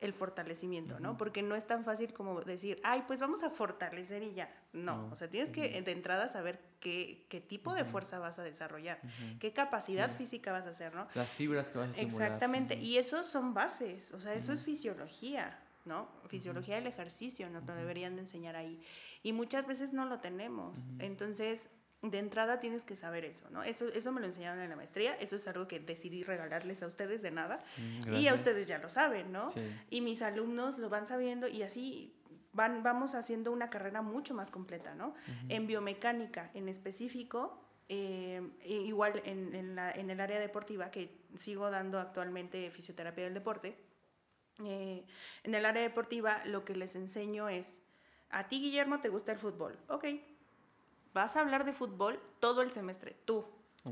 el fortalecimiento, ¿no? Porque no es tan fácil como decir, ay, pues vamos a fortalecer y ya. No, o sea, tienes que de entrada saber qué, qué tipo de fuerza vas a desarrollar, qué capacidad física vas a hacer, ¿no? Las fibras que vas a estimular. Exactamente, y eso son bases, o sea, eso es fisiología, ¿no? Fisiología del ejercicio, nos lo deberían de enseñar ahí. Y muchas veces no lo tenemos. Entonces, de entrada tienes que saber eso, ¿no? Eso, eso me lo enseñaron en la maestría, eso es algo que decidí regalarles a ustedes de nada mm, y a ustedes ya lo saben, ¿no? Y mis alumnos lo van sabiendo y así van, vamos haciendo una carrera mucho más completa, ¿no? En biomecánica en específico, eh, igual en, en, el área deportiva, que sigo dando actualmente fisioterapia del deporte, eh, en el área deportiva lo que les enseño es, a ti Guillermo te gusta el fútbol, ok, vas a hablar de fútbol todo el semestre, tú.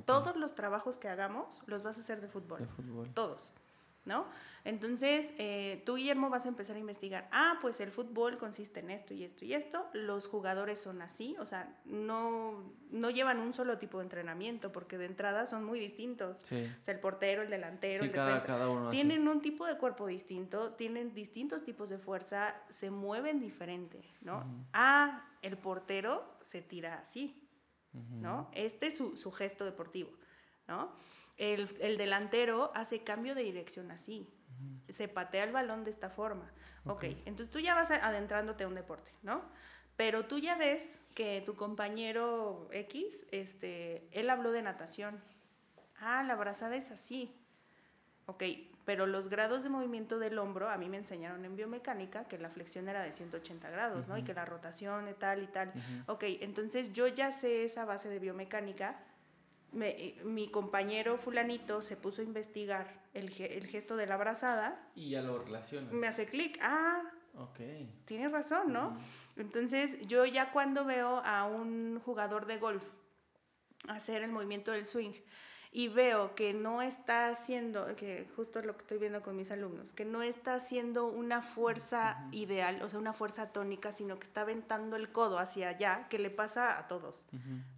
Todos los trabajos que hagamos los vas a hacer de fútbol. De fútbol. Todos. ¿No? Entonces, eh, tú, Guillermo, vas a empezar a investigar, ah, pues el fútbol consiste en esto y esto y esto, los jugadores son así, o sea, no, no llevan un solo tipo de entrenamiento, porque de entrada son muy distintos. O sea, el portero, el delantero, el defensa, uno tienen un tipo de cuerpo distinto, tienen distintos tipos de fuerza, se mueven diferente, ¿no? Ah, el portero se tira así, ¿no? Este es su, su gesto deportivo, ¿no? El, el, delantero hace cambio de dirección así. Se patea el balón de esta forma. ok, entonces tú ya vas adentrándote a un deporte, ¿no? Pero tú ya ves que tu compañero X, este, él habló de natación. Ah, la brazada es así. Ok, pero los grados de movimiento del hombro, a mí me enseñaron en biomecánica que la flexión era de 180 grados, ¿no? Y que la rotación y tal y tal. Ok, entonces yo ya sé esa base de biomecánica, eh, mi compañero fulanito se puso a investigar el, el, gesto de la abrazada. Y ya lo relaciona. Me hace clic, ah, okay. tienes razón, ¿no? Entonces yo ya cuando veo a un jugador de golf hacer el movimiento del swing, y veo que no está haciendo, que justo es lo que estoy viendo con mis alumnos, que no está haciendo una fuerza ideal, o sea, una fuerza tónica, sino que está aventando el codo hacia allá, que le pasa a todos,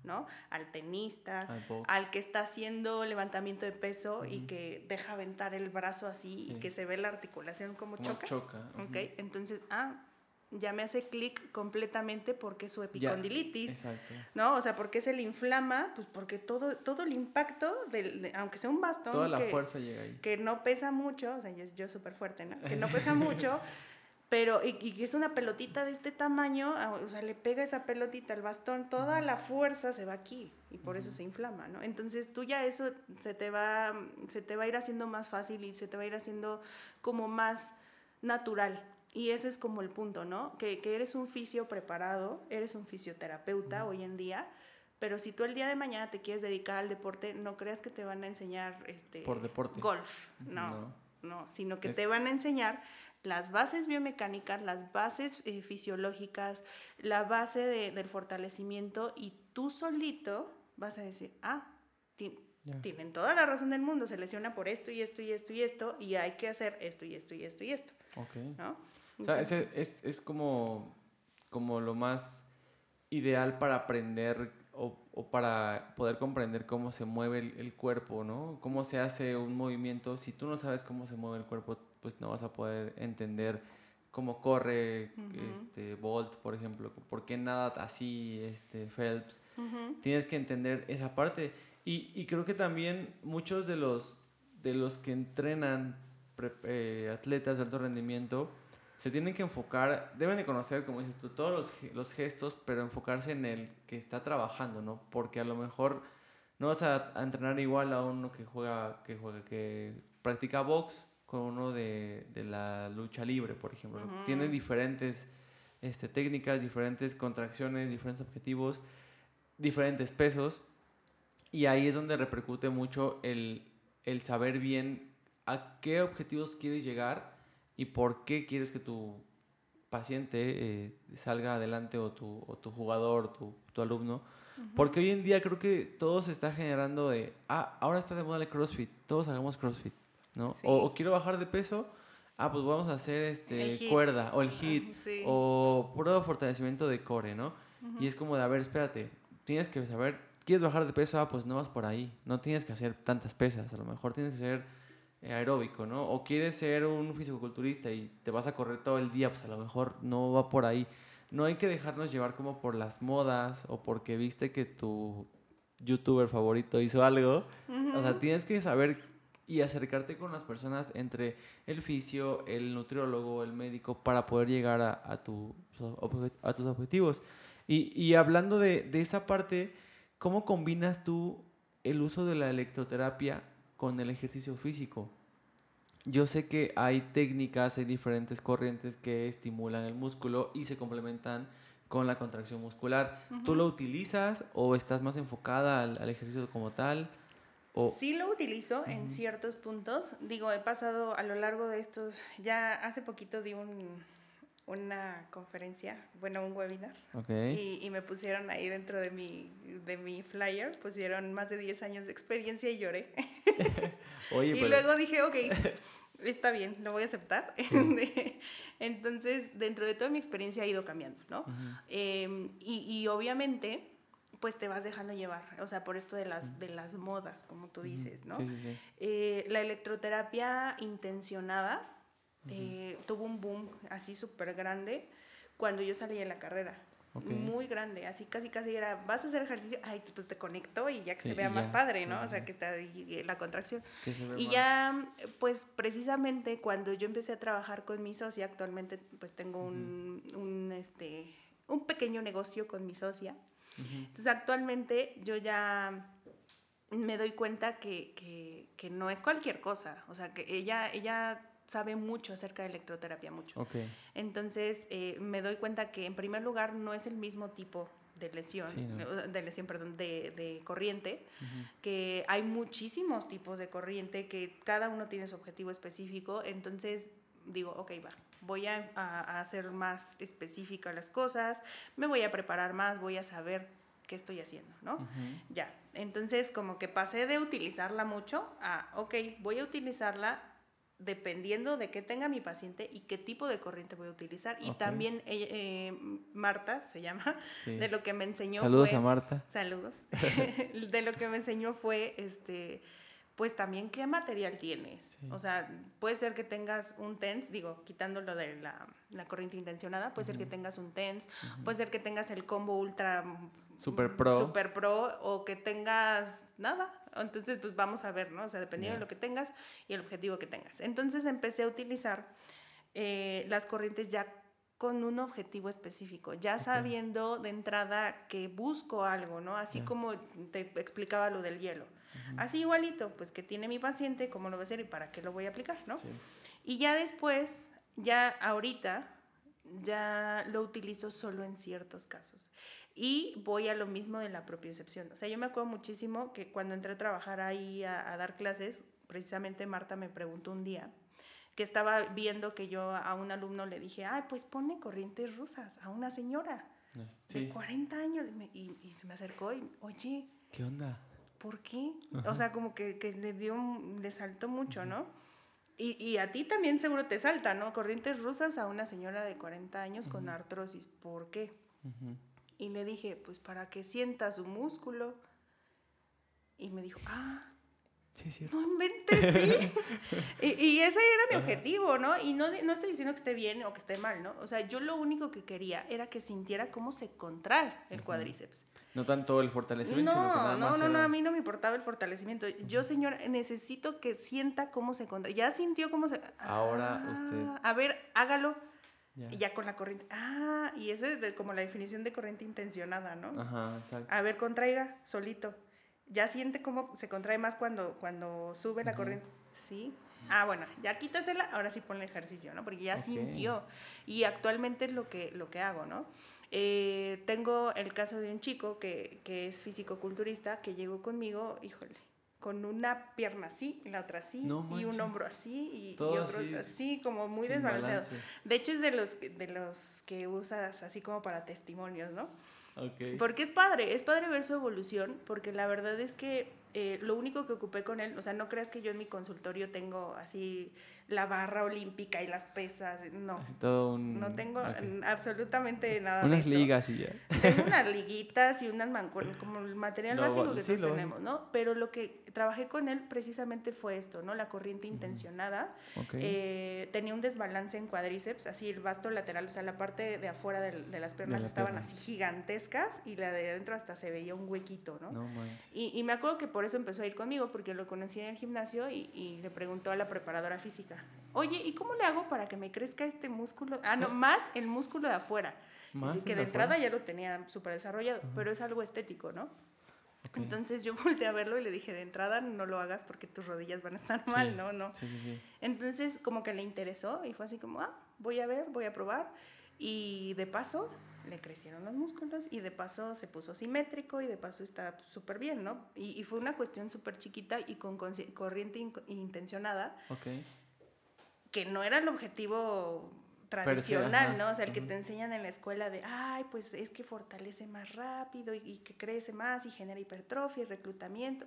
¿no? Al tenista, al, que está haciendo levantamiento de peso y que deja aventar el brazo así y que se ve la articulación como, como choca. choca. Ok, entonces, ah, ya me hace clic completamente porque es su epicondilitis, ¿no? O sea, porque se le inflama, pues porque todo, todo el impacto, del, aunque sea un bastón, toda la que, fuerza llega ahí. Que no pesa mucho, o sea, yo, yo súper fuerte, ¿no? Que no pesa mucho, pero, y, que es una pelotita de este tamaño, ah, o sea, le pega esa pelotita al bastón, toda la fuerza se va aquí, y por eso se inflama, ¿no? Entonces tú ya eso se te, va, se te va a ir haciendo más fácil y se te va a ir haciendo como más natural, y ese es como el punto, ¿no? Que, que eres un fisio preparado, eres un fisioterapeuta hoy en día, pero si tú el día de mañana te quieres dedicar al deporte, no creas que te van a enseñar este, Por deporte. golf, no, no, sino que te van a enseñar las bases biomecánicas, las bases eh, fisiológicas, la base de, del fortalecimiento y tú solito vas a decir, ah, tienen toda la razón del mundo, se lesiona por esto y esto y esto y esto y hay que hacer esto y esto y esto y esto. Okay. ¿no? O sea, ese es, es como, como lo más ideal para aprender o, o, para poder comprender cómo se mueve el, el, cuerpo, ¿no? Cómo se hace un movimiento. Si tú no sabes cómo se mueve el cuerpo, pues no vas a poder entender cómo corre este, Bolt, por ejemplo, por qué nada así este, Phelps. Tienes que entender esa parte. Y, y, creo que también muchos de los, de los que entrenan eh, atletas de alto rendimiento, se tienen que enfocar, deben de conocer, como dices tú, todos los, los, gestos, pero enfocarse en el que está trabajando, ¿no? Porque a lo mejor no vas a, entrenar igual a uno que juega, que juega, que practica box con uno de, de la lucha libre, por ejemplo. Tienen diferentes este, técnicas, diferentes contracciones, diferentes objetivos, diferentes pesos. Y ahí es donde repercute mucho el, el saber bien a qué objetivos quieres llegar y por qué quieres que tu paciente eh, salga adelante o tu, o tu jugador, tu, tu alumno. Porque hoy en día creo que todo se está generando de, ah, ahora está de moda el CrossFit, todos hagamos CrossFit, ¿no? O, quiero bajar de peso, ah, pues vamos a hacer este, cuerda o el hit o puro fortalecimiento de core, ¿no? Y es como de, a ver, espérate, tienes que saber, ¿quieres bajar de peso? Ah, pues no vas por ahí, no tienes que hacer tantas pesas, a lo mejor tienes que hacer aeróbico, ¿no? O quieres ser un fisicoculturista y te vas a correr todo el día, pues a lo mejor no va por ahí. No hay que dejarnos llevar como por las modas o porque viste que tu youtuber favorito hizo algo. O sea, tienes que saber y acercarte con las personas entre el fisio, el nutriólogo, el médico, para poder llegar a, a, tu, a tus objetivos. Y, y hablando de, de esa parte, ¿cómo combinas tú el uso de la electroterapia con el ejercicio físico. Yo sé que hay técnicas, hay diferentes corrientes que estimulan el músculo y se complementan con la contracción muscular. ¿Tú lo utilizas o estás más enfocada al, ejercicio como tal? O... Sí lo utilizo en ciertos puntos. Digo, he pasado a lo largo de estos, ya hace poquito di un, una conferencia, bueno, un webinar. Y, y, me pusieron ahí dentro de mi, de mi flyer, pusieron más de 10 años de experiencia y lloré. Oye, y luego dije, ok, está bien, lo voy a aceptar. Entonces, dentro de toda mi experiencia ha ido cambiando, ¿no? Em, y, y, obviamente, pues te vas dejando llevar, o sea, por esto de las, de las modas, como tú dices, ¿no? Sí, sí, eh, la electroterapia intencionada eh, tuvo un boom así súper grande cuando yo salí de la carrera. Muy grande, así casi casi era, vas a hacer ejercicio, ay, pues te conecto y ya que se vea más padre, ¿no? o sea, que está ahí la contracción. y ya, pues precisamente cuando yo empecé a trabajar con mi socia, actualmente pues tengo un, un, este, un pequeño negocio con mi socia. Entonces actualmente yo ya me doy cuenta que, que, que, no es cualquier cosa, o sea, que ella, ella sabe mucho acerca de electroterapia, mucho. Entonces, eh, me doy cuenta que en primer lugar no es el mismo tipo de lesión, de lesión, perdón, de, de corriente, que hay muchísimos tipos de corriente, que cada uno tiene su objetivo específico, entonces digo, ok, va, voy a, a, hacer más específicas las cosas, me voy a preparar más, voy a saber qué estoy haciendo, ¿no? Ya, entonces como que pasé de utilizarla mucho a, ok, voy a utilizarla dependiendo de qué tenga mi paciente y qué tipo de corriente voy a utilizar. Y también eh, Marta, se llama, de lo que me enseñó Saludos a Marta. Saludos. de lo que me enseñó fue, este, pues también qué material tienes. O sea, puede ser que tengas un TENS, digo, quitando lo de la, la corriente intencionada, puede ser que tengas un TENS, puede ser que tengas el combo ultra... Super Pro. Super Pro o que tengas nada, entonces, pues vamos a ver, ¿no? O sea, dependiendo de lo que tengas y el objetivo que tengas. Entonces empecé a utilizar eh, las corrientes ya con un objetivo específico, ya sabiendo de entrada que busco algo, ¿no? Así como te explicaba lo del hielo. Así igualito, pues que tiene mi paciente, cómo lo voy a hacer y para qué lo voy a aplicar, ¿no? Y ya después, ya ahorita, ya lo utilizo solo en ciertos casos. Y voy a lo mismo de la propiocepción. O sea, yo me acuerdo muchísimo que cuando entré a trabajar ahí a, dar clases, precisamente Marta me preguntó un día que estaba viendo que yo a un alumno le dije, ay, pues pone corrientes rusas a una señora de 40 años. Y, se me acercó y, oye, ¿qué onda? ¿Por qué? O sea, como que, que, le dio, le saltó mucho, ¿no? Y, y, a ti también seguro te salta, ¿no? Corrientes rusas a una señora de 40 años con artrosis. ¿Por qué? Y le dije, pues para que sienta su músculo. Y me dijo, ah, sí, sí. no inventes, sí. y, y, ese era mi objetivo, ¿no? Y no, no estoy diciendo que esté bien o que esté mal, ¿no? O sea, yo lo único que quería era que sintiera cómo se contrae el cuádriceps. No tanto el fortalecimiento, no, sino que nada no, más No, no, a mí no me importaba el fortalecimiento. Yo, señora, necesito que sienta cómo se contrae. Ya sintió cómo se... Ahora ah, usted... A ver, hágalo y ya con la corriente. Ah, y eso es como la definición de corriente intencionada, ¿no? Ajá, exacto. A ver, contraiga solito. Ya siente cómo se contrae más cuando, cuando sube la corriente. Sí. Ah, bueno, ya quítasela, ahora sí ponle ejercicio, ¿no? Porque ya sintió. Y actualmente es lo que, lo que hago, ¿no? Eh, tengo el caso de un chico que, que es físico-culturista que llegó conmigo, híjole, con una pierna así y la otra así y un hombro así y, otro así, como muy desbalanceado. De hecho es de los de los que usas así como para testimonios, ¿no? Porque es padre, es padre ver su evolución, porque la verdad es que eh, lo único que ocupé con él, o sea, no creas que yo en mi consultorio tengo así la barra olímpica y las pesas, no. No tengo absolutamente nada Unas ligas y ya. Tengo unas liguitas y unas mancuernas, como el material básico que todos tenemos, ¿no? Pero lo que trabajé con él precisamente fue esto, ¿no? La corriente intencionada. Eh, tenía un desbalance en cuádriceps, así el vasto lateral, o sea, la parte de afuera de, las piernas estaban así gigantescas y la de adentro hasta se veía un huequito, ¿no? y, y, me acuerdo que por eso empezó a ir conmigo, porque lo conocí en el gimnasio y, y le preguntó a la preparadora física, Oye, ¿y cómo le hago para que me crezca este músculo? Ah, no, más el músculo de afuera. Más que de, entrada ya lo tenía súper desarrollado, pero es algo estético, ¿no? Entonces yo volteé a verlo y le dije, de entrada no lo hagas porque tus rodillas van a estar mal, ¿no? no. Sí, sí, sí. Entonces como que le interesó y fue así como, ah, voy a ver, voy a probar. Y de paso le crecieron los músculos y de paso se puso simétrico y de paso está súper bien, ¿no? Y, fue una cuestión súper chiquita y con corriente intencionada. Que no era el objetivo tradicional, ¿no? O sea, el que te enseñan en la escuela de, ay, pues es que fortalece más rápido y, que crece más y genera hipertrofia y reclutamiento.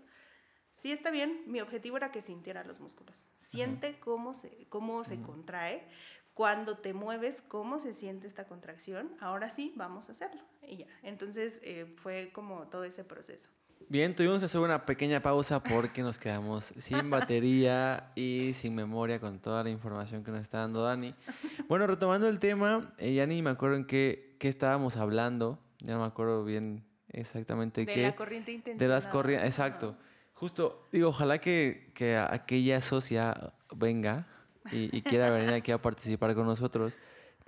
Sí está bien, mi objetivo era que sintiera los músculos. Siente cómo se, cómo se contrae, cuando te mueves, cómo se siente esta contracción. Ahora sí, vamos a hacerlo. Y ya. Entonces eh, fue como todo ese proceso. Bien, tuvimos que hacer una pequeña pausa porque nos quedamos sin batería y sin memoria con toda la información que nos está dando Dani. Bueno, retomando el tema, eh, ya ni me acuerdo en qué, qué, estábamos hablando, ya no me acuerdo bien exactamente qué. De la corriente intencional. De las corrientes, exacto. Justo, digo, ojalá que, que aquella socia venga y, quiera venir aquí a participar con nosotros,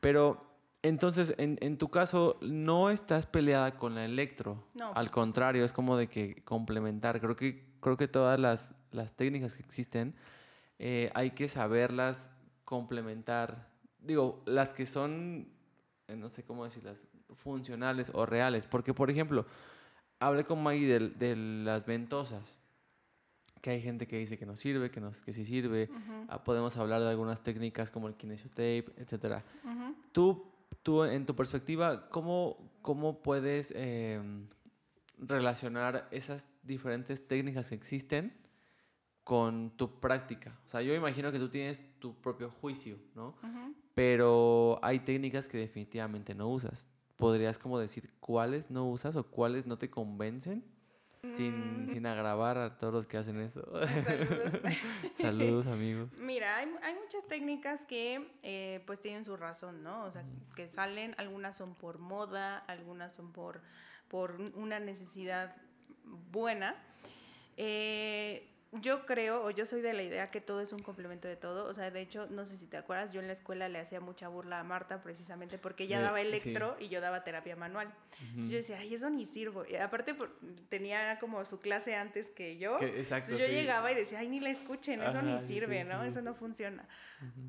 pero entonces, en, en, tu caso, no estás peleada con la electro. No, Al contrario, es como de que complementar. Creo que, creo que todas las, las técnicas que existen eh, hay que saberlas complementar. Digo, las que son, eh, no sé cómo decirlas, funcionales o reales. Porque, por ejemplo, hablé con Maggie de, de las ventosas que hay gente que dice que no sirve, que, nos, que sí sirve. Ah, podemos hablar de algunas técnicas como el kinesiotape, etc. Tú tú, en tu perspectiva, ¿cómo, cómo puedes em, relacionar esas diferentes técnicas que existen con tu práctica? O sea, yo imagino que tú tienes tu propio juicio, ¿no? Pero hay técnicas que definitivamente no usas. ¿Podrías como decir cuáles no usas o cuáles no te convencen? Sin, mm. sin, agravar a todos los que hacen eso. Saludos. Saludos, amigos. Mira, hay, hay muchas técnicas que eh, pues tienen su razón, ¿no? O sea, que salen, algunas son por moda, algunas son por, por una necesidad buena. Eh, yo creo, o yo soy de la idea que todo es un complemento de todo. O sea, de hecho, no sé si te acuerdas, yo en la escuela le hacía mucha burla a Marta precisamente porque ella daba electro y yo daba terapia manual. Entonces yo decía, ay, eso ni sirvo. Y aparte tenía como su clase antes que yo. exacto, Entonces yo llegaba y decía, ay, ni la escuchen, eso ni sirve, ¿no? Eso no funciona.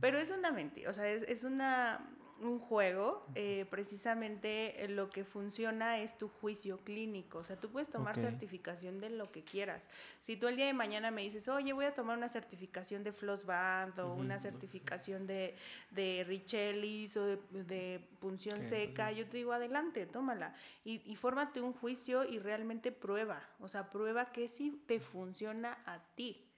Pero es una mentira, o sea, es, es una un juego, eh, precisamente eh, lo que funciona es tu juicio clínico. O sea, tú puedes tomar certificación de lo que quieras. Si tú el día de mañana me dices, oye, voy a tomar una certificación de Floss Band o una certificación de, de Richellis o de, punción seca, yo te digo, adelante, tómala. Y, y fórmate un juicio y realmente prueba. O sea, prueba que sí te funciona a ti.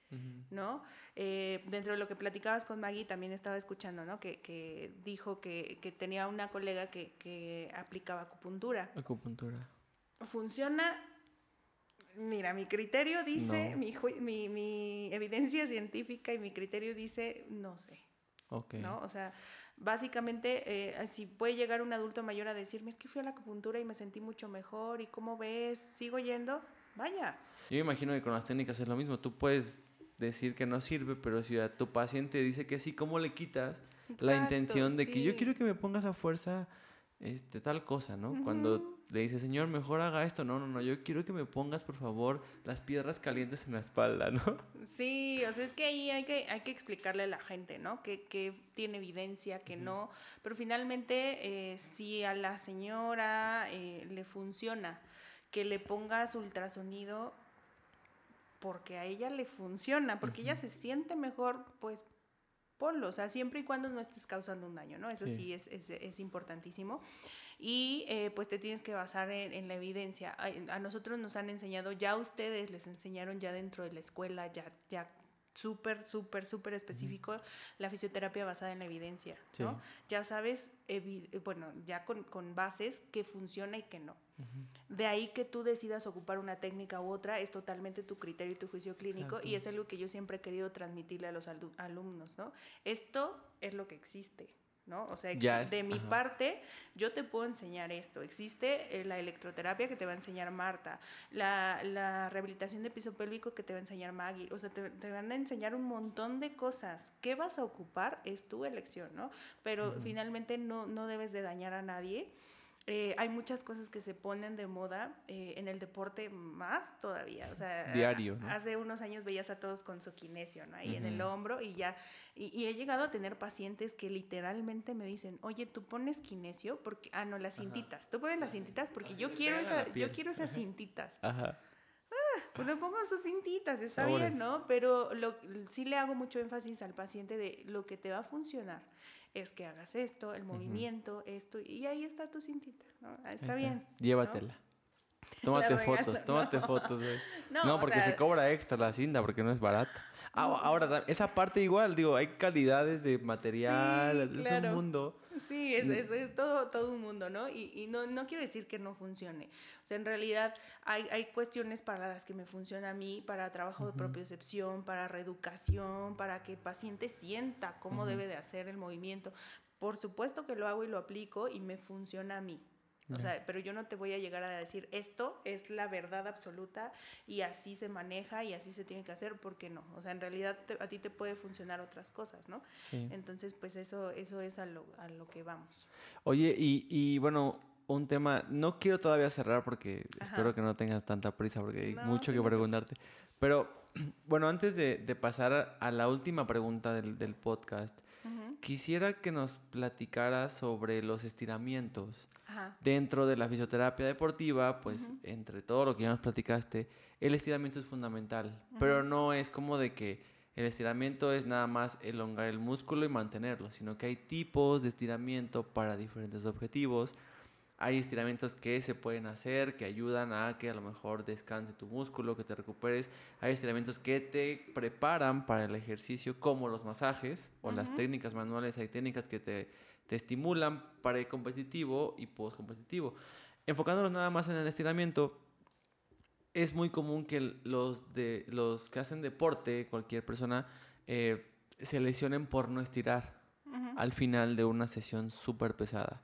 ¿No? Eh, dentro de lo que platicabas con Maggie, también estaba escuchando, ¿no? Que, dijo que, tenía una colega que, aplicaba acupuntura. Acupuntura. Funciona, mira, mi criterio dice, mi, mi, evidencia científica y mi criterio dice, no sé. ¿No? O sea, básicamente, eh, si puede llegar un adulto mayor a decirme, es que fui a la acupuntura y me sentí mucho mejor, ¿y cómo ves? ¿Sigo yendo? Vaya. Yo imagino que con las técnicas es lo mismo. Tú puedes decir que no sirve, pero si a tu paciente dice que sí, ¿cómo le quitas la intención de que yo quiero que me pongas a fuerza este, tal cosa, ¿no? Cuando le dice, Señor, mejor haga esto. No, no, no, yo quiero que me pongas, por favor, las piedras calientes en la espalda, ¿no? Sí, o sea, es que ahí hay que, hay que explicarle a la gente, ¿no? Que, que tiene evidencia, que no. Pero finalmente, eh, si a la señora eh, le funciona que le pongas ultrasonido, porque a ella le funciona, porque ella se siente mejor, pues ponlo, o sea, siempre y cuando no estés causando un daño, ¿no? Eso sí, es, es, es, importantísimo. Y eh, pues te tienes que basar en, la evidencia. A, nosotros nos han enseñado, ya ustedes les enseñaron ya dentro de la escuela, ya, ya súper, súper, súper específico la fisioterapia basada en la evidencia, ¿no? Ya sabes, bueno, ya con, con bases que funciona y que no. De ahí que tú decidas ocupar una técnica u otra es totalmente tu criterio y tu juicio clínico y es algo que yo siempre he querido transmitirle a los alumnos, ¿no? Esto es lo que existe. ¿No? O sea, de mi parte, yo te puedo enseñar esto. Existe eh, la electroterapia que te va a enseñar Marta, la, rehabilitación de piso pélvico que te va a enseñar Maggie. O sea, te, van a enseñar un montón de cosas. ¿Qué vas a ocupar? Es tu elección, ¿no? Pero finalmente no, no debes de dañar a nadie Eh, hay muchas cosas que se ponen de moda eh, en el deporte más todavía. O sea, Diario. Hace unos años veías a todos con su kinesio, ¿no? Ahí en el hombro y ya. Y, he llegado a tener pacientes que literalmente me dicen, oye, tú pones kinesio porque, ah, no, las cintitas. Tú pones las cintitas porque yo quiero, esa, yo quiero esas cintitas. Ajá. Ah, pues le pongo sus cintitas, está bien, ¿no? Pero lo, sí le hago mucho énfasis al paciente de lo que te va a funcionar es que hagas esto, el movimiento, esto, y ahí está tu cintita, ¿no? Está, bien. Llévatela. Tómate fotos, tómate fotos. No, porque se cobra extra la cinta porque no es barata. Ah, ahora, esa parte igual, digo, hay calidades de material, es un mundo. Sí, es, es, todo, todo un mundo, ¿no? Y, y, no, no quiero decir que no funcione. O sea, en realidad hay, hay cuestiones para las que me funciona a mí, para trabajo de propiocepción, para reeducación, para que el paciente sienta cómo debe de hacer el movimiento. Por supuesto que lo hago y lo aplico y me funciona a mí. O sea, pero yo no te voy a llegar a decir esto es la verdad absoluta y así se maneja y así se tiene que hacer, porque no. O sea, en realidad a ti te puede funcionar otras cosas, ¿no? Entonces, pues eso, eso es a lo, a lo que vamos. Oye, y, y bueno, un tema, no quiero todavía cerrar porque espero que no tengas tanta prisa porque hay mucho que preguntarte. Pero bueno, antes de, de, pasar a la última pregunta del, del podcast, quisiera que nos platicara sobre los estiramientos. Dentro de la fisioterapia deportiva, pues entre todo lo que ya nos platicaste, el estiramiento es fundamental, pero no es como de que el estiramiento es nada más elongar el músculo y mantenerlo, sino que hay tipos de estiramiento para diferentes objetivos hay estiramientos que se pueden hacer, que ayudan a que a lo mejor descanse tu músculo, que te recuperes. Hay estiramientos que te preparan para el ejercicio, como los masajes o las técnicas manuales. Hay técnicas que te, te estimulan para el competitivo y post-competitivo. Enfocándonos nada más en el estiramiento, es muy común que los, de, los que hacen deporte, cualquier persona, eh, se lesionen por no estirar al final de una sesión súper pesada.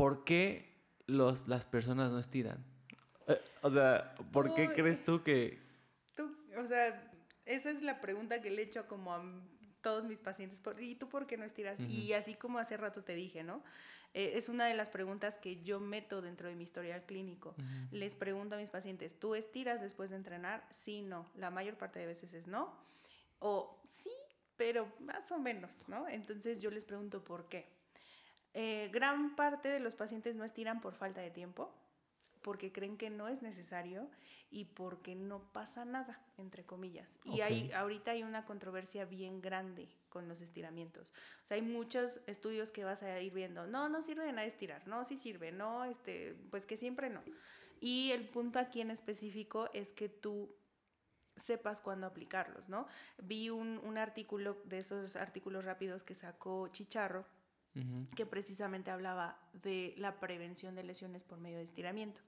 ¿Por qué los, las personas no estiran? Eh, o sea, ¿por qué crees tú que...? Tú, o sea, esa es la pregunta que le he hecho como a todos mis pacientes. ¿Y tú por qué no estiras? Y así como hace rato te dije, ¿no? Eh, es una de las preguntas que yo meto dentro de mi historial clínico. Les pregunto a mis pacientes, ¿tú estiras después de entrenar? Sí, no. La mayor parte de veces es no. O sí, pero más o menos, ¿no? Entonces yo les pregunto por qué. Eh, gran parte de los pacientes no estiran por falta de tiempo, porque creen que no es necesario y porque no pasa nada, entre comillas. Y hay, ahorita hay una controversia bien grande con los estiramientos. O sea, hay muchos estudios que vas a ir viendo, no, no sirve de nada estirar, no, sí sirve, no, este, pues que siempre no. Y el punto aquí en específico es que tú sepas cuándo aplicarlos, ¿no? Vi un, un artículo de esos artículos rápidos que sacó Chicharro, que precisamente hablaba de la prevención de lesiones por medio de estiramiento,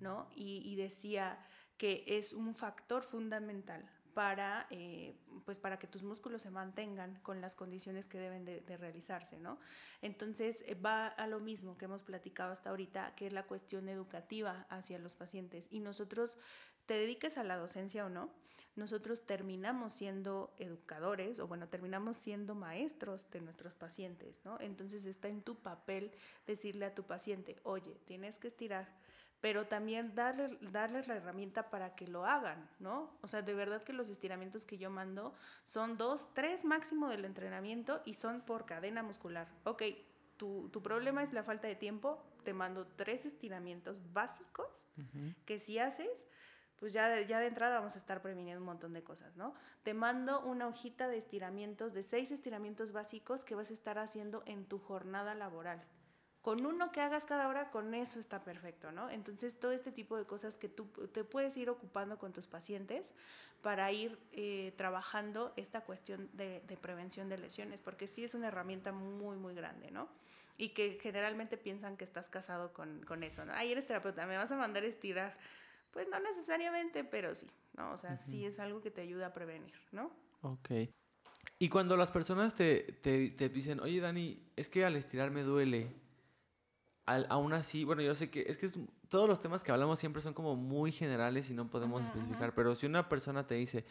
¿no? Y, decía que es un factor fundamental para, eh, pues para que tus músculos se mantengan con las condiciones que deben de, realizarse, ¿no? Entonces eh, va a lo mismo que hemos platicado hasta ahorita, que es la cuestión educativa hacia los pacientes. Y nosotros, te dediques a la docencia o no, nosotros terminamos siendo educadores o bueno, terminamos siendo maestros de nuestros pacientes, ¿no? Entonces está en tu papel decirle a tu paciente, oye, tienes que estirar, pero también darle, darles la herramienta para que lo hagan, ¿no? O sea, de verdad que los estiramientos que yo mando son dos, tres máximo del entrenamiento y son por cadena muscular. Ok, tu, tu problema es la falta de tiempo, te mando tres estiramientos básicos que si haces pues ya, ya de entrada vamos a estar previniendo un montón de cosas, ¿no? Te mando una hojita de estiramientos, de seis estiramientos básicos que vas a estar haciendo en tu jornada laboral. Con uno que hagas cada hora, con eso está perfecto, ¿no? Entonces, todo este tipo de cosas que tú te puedes ir ocupando con tus pacientes para ir eh, trabajando esta cuestión de, prevención de lesiones, porque sí es una herramienta muy, muy grande, ¿no? Y que generalmente piensan que estás casado con, con eso, ¿no? Ay, eres terapeuta, me vas a mandar estirar pues no necesariamente, pero sí, ¿no? O sea, sí es algo que te ayuda a prevenir, ¿no? Ok. Y cuando las personas te, te, te dicen, oye Dani, es que al estirar me duele, al, aún así, bueno, yo sé que es que todos los temas que hablamos siempre son como muy generales y no podemos especificar, pero si una persona te dice,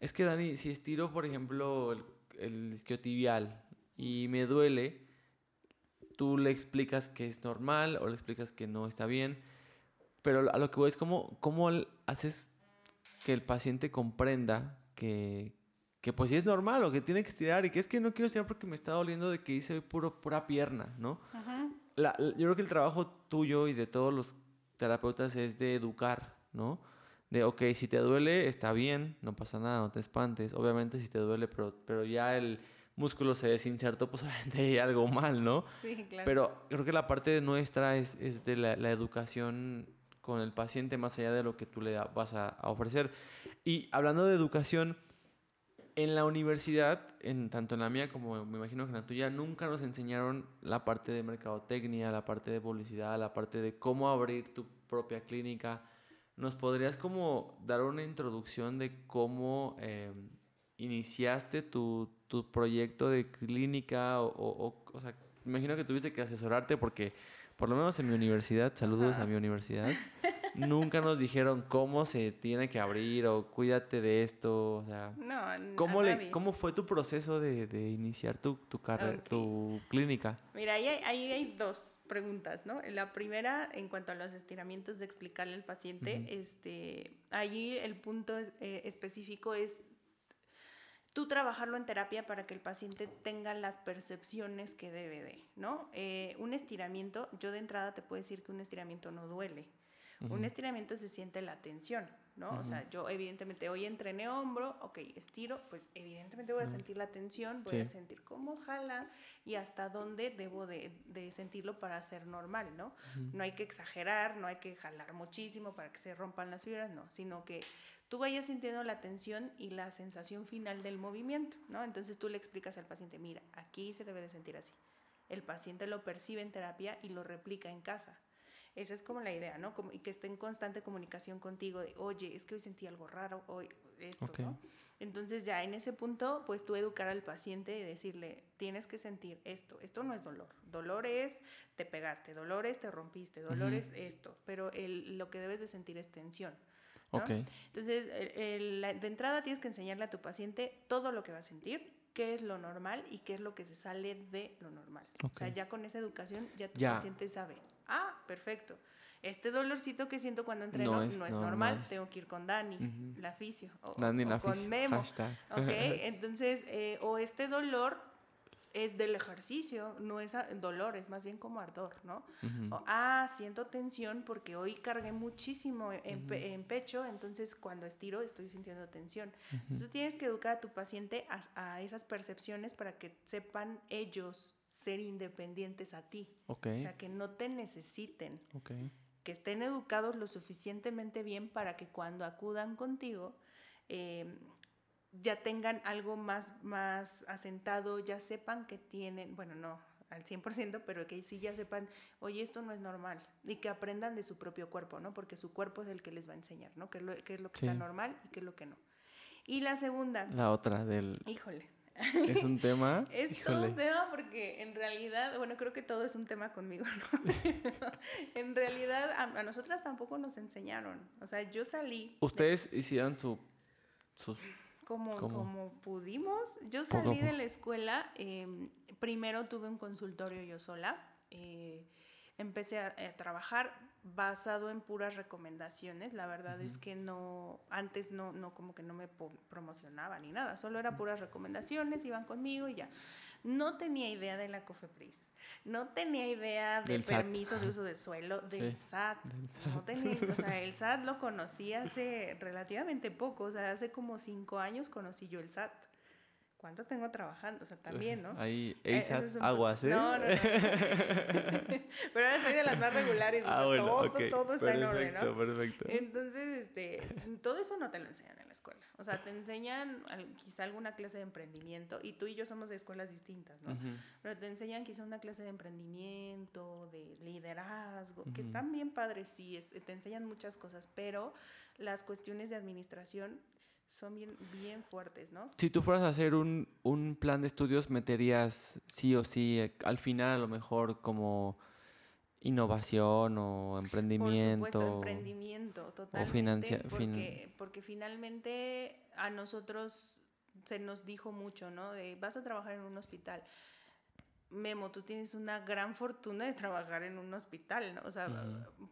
es que Dani, si estiro, por ejemplo, el, el isquiotibial y me duele, tú le explicas que es normal o le explicas que no está bien, pero a lo que voy es cómo, cómo haces que el paciente comprenda que, que pues sí es normal o que tiene que estirar y que es que no quiero estirar porque me está doliendo de que hice puro, pura pierna, ¿no? yo creo que el trabajo tuyo y de todos los terapeutas es de educar, ¿no? De, ok, si te duele, está bien, no pasa nada, no te espantes. Obviamente si te duele, pero, pero ya el músculo se desinsertó, pues obviamente hay algo mal, ¿no? Sí, claro. Pero creo que la parte nuestra es, es de la, la, educación con el paciente más allá de lo que tú le vas a, ofrecer. Y hablando de educación, en la universidad, en, tanto en la mía como me imagino que en la tuya, nunca nos enseñaron la parte de mercadotecnia, la parte de publicidad, la parte de cómo abrir tu propia clínica. ¿Nos podrías como dar una introducción de cómo eh, iniciaste tu, tu, proyecto de clínica? O, o, o, sea, me imagino que tuviste que asesorarte porque, por lo menos en mi universidad, saludos a mi universidad, nunca nos dijeron cómo se tiene que abrir o cuídate de esto. O sea, no, ¿cómo, le, ¿cómo fue tu proceso de, de iniciar tu, tu carrera, tu clínica? Mira, ahí hay, ahí hay dos preguntas, ¿no? La primera, en cuanto a los estiramientos de explicarle al paciente, este, allí el punto eh, específico es tú trabajarlo en terapia para que el paciente tenga las percepciones que debe de, ¿no? Eh, un estiramiento, yo de entrada te puedo decir que un estiramiento no duele. Un estiramiento se siente la tensión, ¿no? O sea, yo evidentemente hoy entrené hombro, ok, estiro, pues evidentemente voy a sentir la tensión, voy a sentir cómo jala y hasta dónde debo de, de sentirlo para ser normal, ¿no? No hay que exagerar, no hay que jalar muchísimo para que se rompan las fibras, no, sino que tú vayas sintiendo la tensión y la sensación final del movimiento, ¿no? Entonces tú le explicas al paciente, mira, aquí se debe de sentir así. El paciente lo percibe en terapia y lo replica en casa. Esa es como la idea, ¿no? Como, y que esté en constante comunicación contigo de, oye, es que hoy sentí algo raro, hoy esto, ¿no? Entonces ya en ese punto, pues tú educar al paciente y decirle, tienes que sentir esto, esto no es dolor, dolor es te pegaste, dolor es te rompiste, dolor es esto, pero el, lo que debes de sentir es tensión. ¿no? Entonces, el, de entrada tienes que enseñarle a tu paciente todo lo que va a sentir, qué es lo normal y qué es lo que se sale de lo normal. O sea, ya con esa educación ya tu paciente sabe, ah, perfecto. Este dolorcito que siento cuando entreno no es, normal. tengo que ir con Dani, la fisio, o, con Memo. Ok, entonces, eh, o este dolor es del ejercicio, no es dolor, es más bien como ardor, ¿no? o, ah, siento tensión porque hoy cargué muchísimo en, pecho, entonces cuando estiro estoy sintiendo tensión. Entonces tú tienes que educar a tu paciente a, a, esas percepciones para que sepan ellos ser independientes a ti. O sea, que no te necesiten. Que estén educados lo suficientemente bien para que cuando acudan contigo em, ya tengan algo más, más asentado, ya sepan que tienen, bueno, no al 100%, pero que sí ya sepan, oye, esto no es normal, y que aprendan de su propio cuerpo, ¿no? Porque su cuerpo es el que les va a enseñar, ¿no? Qué es lo, qué es lo que está normal y qué es lo que no. Y la segunda. La otra del... Híjole. Es un tema. es todo un tema porque en realidad, bueno, creo que todo es un tema conmigo, ¿no? en realidad a, nosotras tampoco nos enseñaron. O sea, yo salí. ¿Ustedes hicieron su, sus... Como, como pudimos. Yo salí de la escuela, em, primero tuve un consultorio yo sola. Eh, empecé a, trabajar basado en puras recomendaciones. La verdad es que no, antes no, no como que no me promocionaba ni nada, solo era puras recomendaciones, iban conmigo y ya. No tenía idea de la COFEPRIS, no tenía idea de permiso de uso de suelo, del, SAT. No tenía, o sea, el SAT lo conocí hace relativamente poco, o sea, hace como cinco años conocí yo el SAT. ¿Cuánto tengo trabajando? O sea, también, ¿no? Ahí, ASAT, aguas, ¿eh? No, no, no. Pero ahora soy de las más regulares. Ah, todo, todo está en orden, ¿no? Perfecto. Entonces, este, todo eso no te lo enseñan en la escuela. O sea, te enseñan quizá alguna clase de emprendimiento, y tú y yo somos de escuelas distintas, ¿no? Pero te enseñan quizá una clase de emprendimiento, de liderazgo, que están bien padres, sí, te enseñan muchas cosas, pero las cuestiones de administración son bien, bien fuertes, ¿no? Si tú fueras a hacer un, un, plan de estudios, meterías sí o sí, eh, al final a lo mejor como innovación o emprendimiento. Por supuesto, emprendimiento, totalmente. O financia, porque, porque finalmente a nosotros se nos dijo mucho, ¿no? De, vas a trabajar en un hospital. Memo, tú tienes una gran fortuna de trabajar en un hospital, ¿no? O sea,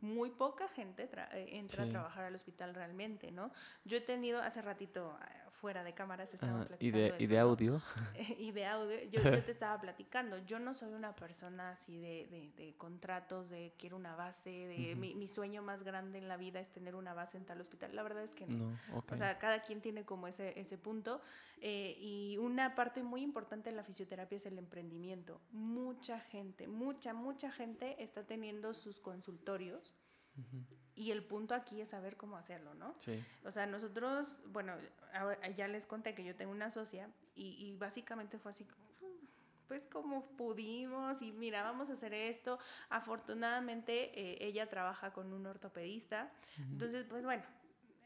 muy poca gente eh, entra a trabajar al hospital realmente, ¿no? Yo he tenido, hace ratito, fuera de cámaras, estaba platicando. ¿Y de, ¿y de audio? y de audio. Yo, yo, te estaba platicando. Yo no soy una persona así de, de, de contratos, de quiero una base, de mi, mi, sueño más grande en la vida es tener una base en tal hospital. La verdad es que no. O sea, cada quien tiene como ese, ese punto. Eh, y una parte muy importante de la fisioterapia es el emprendimiento. Mucha gente, mucha, mucha gente está teniendo sus consultorios. Y el punto aquí es saber cómo hacerlo, ¿no? Sí. O sea, nosotros, bueno, ya les conté que yo tengo una socia y, básicamente fue así, pues como pudimos y mira, vamos a hacer esto. Afortunadamente eh, ella trabaja con un ortopedista, entonces pues bueno,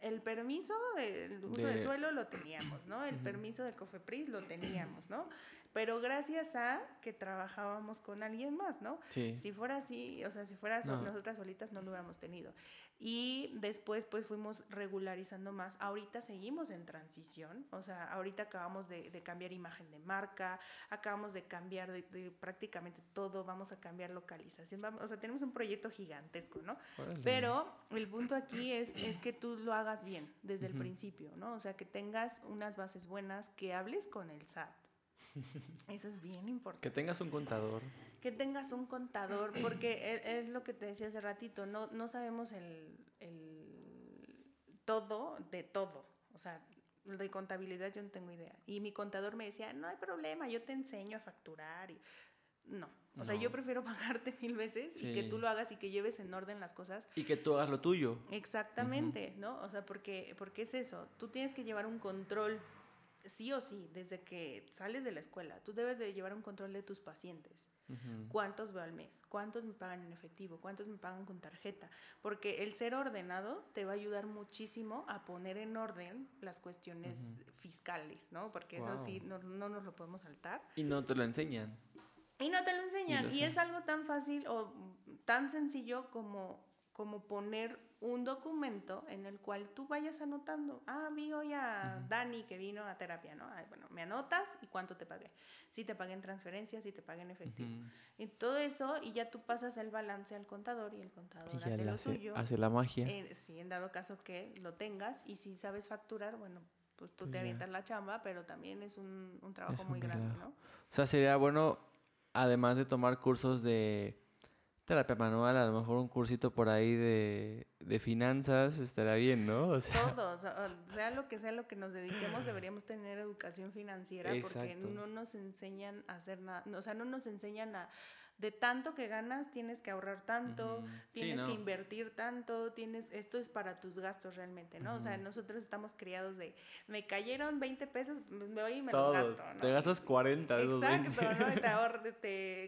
el permiso del uso de... suelo lo teníamos, ¿no? El permiso de COFEPRIS lo teníamos, ¿no? Pero gracias a que trabajábamos con alguien más, ¿no? Sí. Si fuera así, o sea, si fuera nosotras solitas no lo hubiéramos tenido. Y después pues fuimos regularizando más. Ahorita seguimos en transición, o sea, ahorita acabamos de, cambiar imagen de marca, acabamos de cambiar de, prácticamente todo, vamos a cambiar localización, vamos, o sea, tenemos un proyecto gigantesco, ¿no? Pero el punto aquí es, es que tú lo hagas bien desde el principio, ¿no? O sea, que tengas unas bases buenas, que hables con el SAT. Eso es bien importante. Que tengas un contador que tengas un contador, porque e, es, lo que te decía hace ratito, no, no sabemos el, el, todo de todo. O sea, de contabilidad yo no tengo idea. Y mi contador me decía, no hay problema, yo te enseño a facturar. Y... No, o sea, yo prefiero pagarte mil veces y que tú lo hagas y que lleves en orden las cosas. Y que tú hagas lo tuyo. Exactamente, ¿no? O sea, porque, porque es eso, tú tienes que llevar un control sí o sí, desde que sales de la escuela, tú debes de llevar un control de tus pacientes. ¿Cuántos veo al mes? ¿Cuántos me pagan en efectivo? ¿Cuántos me pagan con tarjeta? Porque el ser ordenado te va a ayudar muchísimo a poner en orden las cuestiones fiscales, ¿no? Porque eso sí, no, no, nos lo podemos saltar. Y no te lo enseñan. Y no te lo enseñan. Y, y es algo tan fácil o tan sencillo como, como poner un documento en el cual tú vayas anotando, ah, vi hoy a Dani que vino a terapia, ¿no? bueno, me anotas y cuánto te pagué. Si te pagué en transferencia, si te pagué en efectivo. Y todo eso, y ya tú pasas el balance al contador y el contador hace lo suyo. Hace la magia. sí, en dado caso que lo tengas y si sabes facturar, bueno, pues tú te avientas la chamba, pero también es un, un trabajo muy grande, ¿no? O sea, sería bueno, además de tomar cursos de terapia manual, a lo mejor un cursito por ahí de, de finanzas estaría bien, ¿no? O sea... Todos, sea lo que sea lo que nos dediquemos, deberíamos tener educación financiera porque no nos enseñan a hacer nada, o sea, no nos enseñan a de tanto que ganas tienes que ahorrar tanto, tienes que invertir tanto, tienes esto es para tus gastos realmente, ¿no? O sea, nosotros estamos criados de me cayeron 20 pesos, me voy y me los gasto, ¿no? Te gastas 40 de Exacto, ¿no? te ahorro,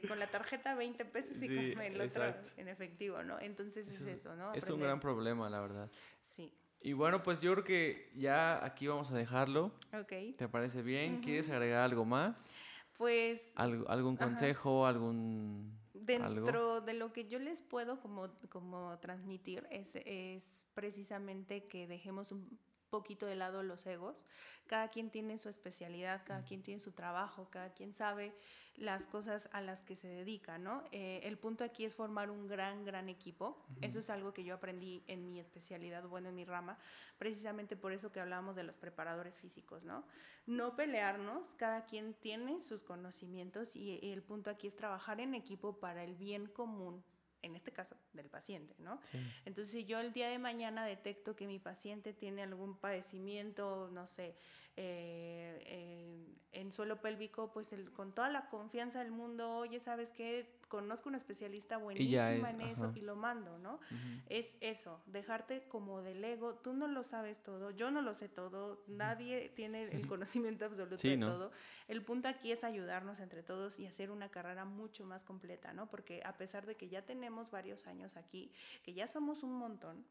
con la tarjeta 20 pesos y con el otro en efectivo, ¿no? Entonces es eso, ¿no? Es un gran problema, la verdad. Sí. Y bueno, pues yo creo que ya aquí vamos a dejarlo. Ok. ¿Te parece bien? ¿Quieres agregar algo más? Pues... ¿Algún consejo? ¿Algún...? Dentro de lo que yo les puedo como, como transmitir es, es precisamente que dejemos un poquito de lado los egos. Cada quien tiene su especialidad, cada quien tiene su trabajo, cada quien sabe las cosas a las que se dedica, ¿no? Eh, el punto aquí es formar un gran, gran equipo. Eso es algo que yo aprendí en mi especialidad, bueno, en mi rama, precisamente por eso que hablábamos de los preparadores físicos, ¿no? No pelearnos, cada quien tiene sus conocimientos y el punto aquí es trabajar en equipo para el bien común en este caso, del paciente, ¿no? Entonces, si yo el día de mañana detecto que mi paciente tiene algún padecimiento, no sé, eh, en suelo pélvico, pues con toda la confianza del mundo, oye, ¿sabes qué? Conozco una especialista buenísima en eso y lo mando, ¿no? Es eso, dejarte como del ego, tú no lo sabes todo, yo no lo sé todo, nadie tiene el conocimiento absoluto de todo. El punto aquí es ayudarnos entre todos y hacer una carrera mucho más completa, ¿no? Porque a pesar de que ya tenemos varios años aquí, que ya somos un montón,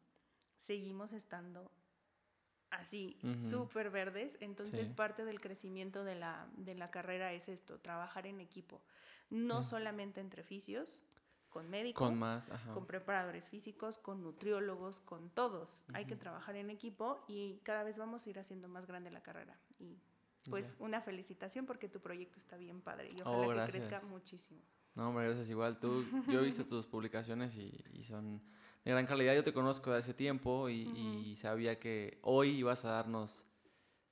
seguimos estando así, súper verdes. Entonces, parte del crecimiento de la, de la, carrera es esto, trabajar en equipo. No solamente entre fisios, con médicos, con, más, con preparadores físicos, con nutriólogos, con todos. Hay que trabajar en equipo y cada vez vamos a ir haciendo más grande la carrera. Y pues una felicitación porque tu proyecto está bien padre y ojalá oh, que crezca muchísimo. No, hombre, gracias. Igual tú, yo he visto tus publicaciones y, son de gran calidad. Yo te conozco de hace tiempo y, sabía que hoy ibas a darnos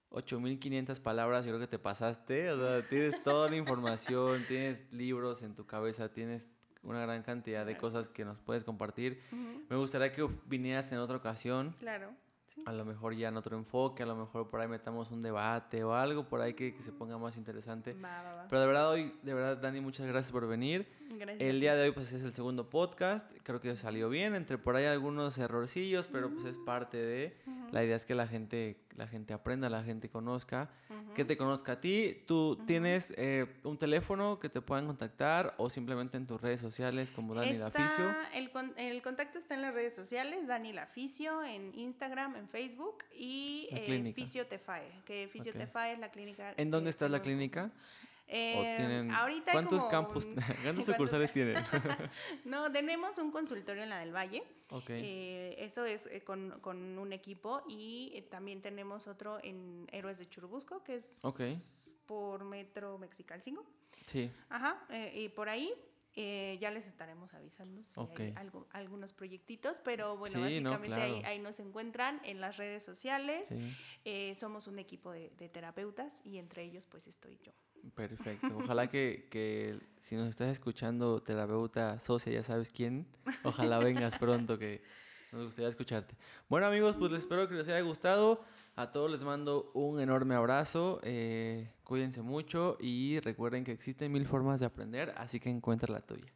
8500 palabras. Yo creo que te pasaste. O sea, tienes toda la información, tienes libros en tu cabeza, tienes una gran cantidad de cosas que nos puedes compartir. Me gustaría que vinieras en otra ocasión. Claro. A lo mejor ya en otro enfoque, a lo mejor por ahí metamos un debate o algo por ahí que, se ponga más interesante. Pero de verdad hoy, de verdad Dani, muchas gracias por venir. Gracias. El día de hoy pues es el segundo podcast, creo que salió bien, entre por ahí algunos errorcillos, pero pues es parte de... La idea es que la gente, la gente aprenda, la gente conozca, que te conozca a ti. Tú tienes eh, un teléfono que te puedan contactar o simplemente en tus redes sociales como Dani Laficio. El, el contacto está en las redes sociales, Dani Laficio, en Instagram, en Facebook y eh, Fisiotefae, que Fisiotefae es la clínica. ¿En dónde está la clínica? Eh, ahorita ¿Cuántos campus, cuántos sucursales tienen? no, tenemos un consultorio en la del Valle. Eh, eso es eh, con, con, un equipo y eh, también tenemos otro en Héroes de Churubusco, que es por Metro Mexical 5. Sí. Ajá, y por ahí ya les estaremos avisando si hay algo, algunos proyectitos, pero bueno, básicamente ahí, nos encuentran en las redes sociales. somos un equipo de, de, terapeutas y entre ellos pues estoy yo. Perfecto. Ojalá que, que, si nos estás escuchando, terapeuta socia, ya sabes quién, ojalá vengas pronto, que nos gustaría escucharte. Bueno amigos, pues les espero que les haya gustado. A todos les mando un enorme abrazo. Eh, cuídense mucho y recuerden que existen mil formas de aprender, así que encuentra la tuya.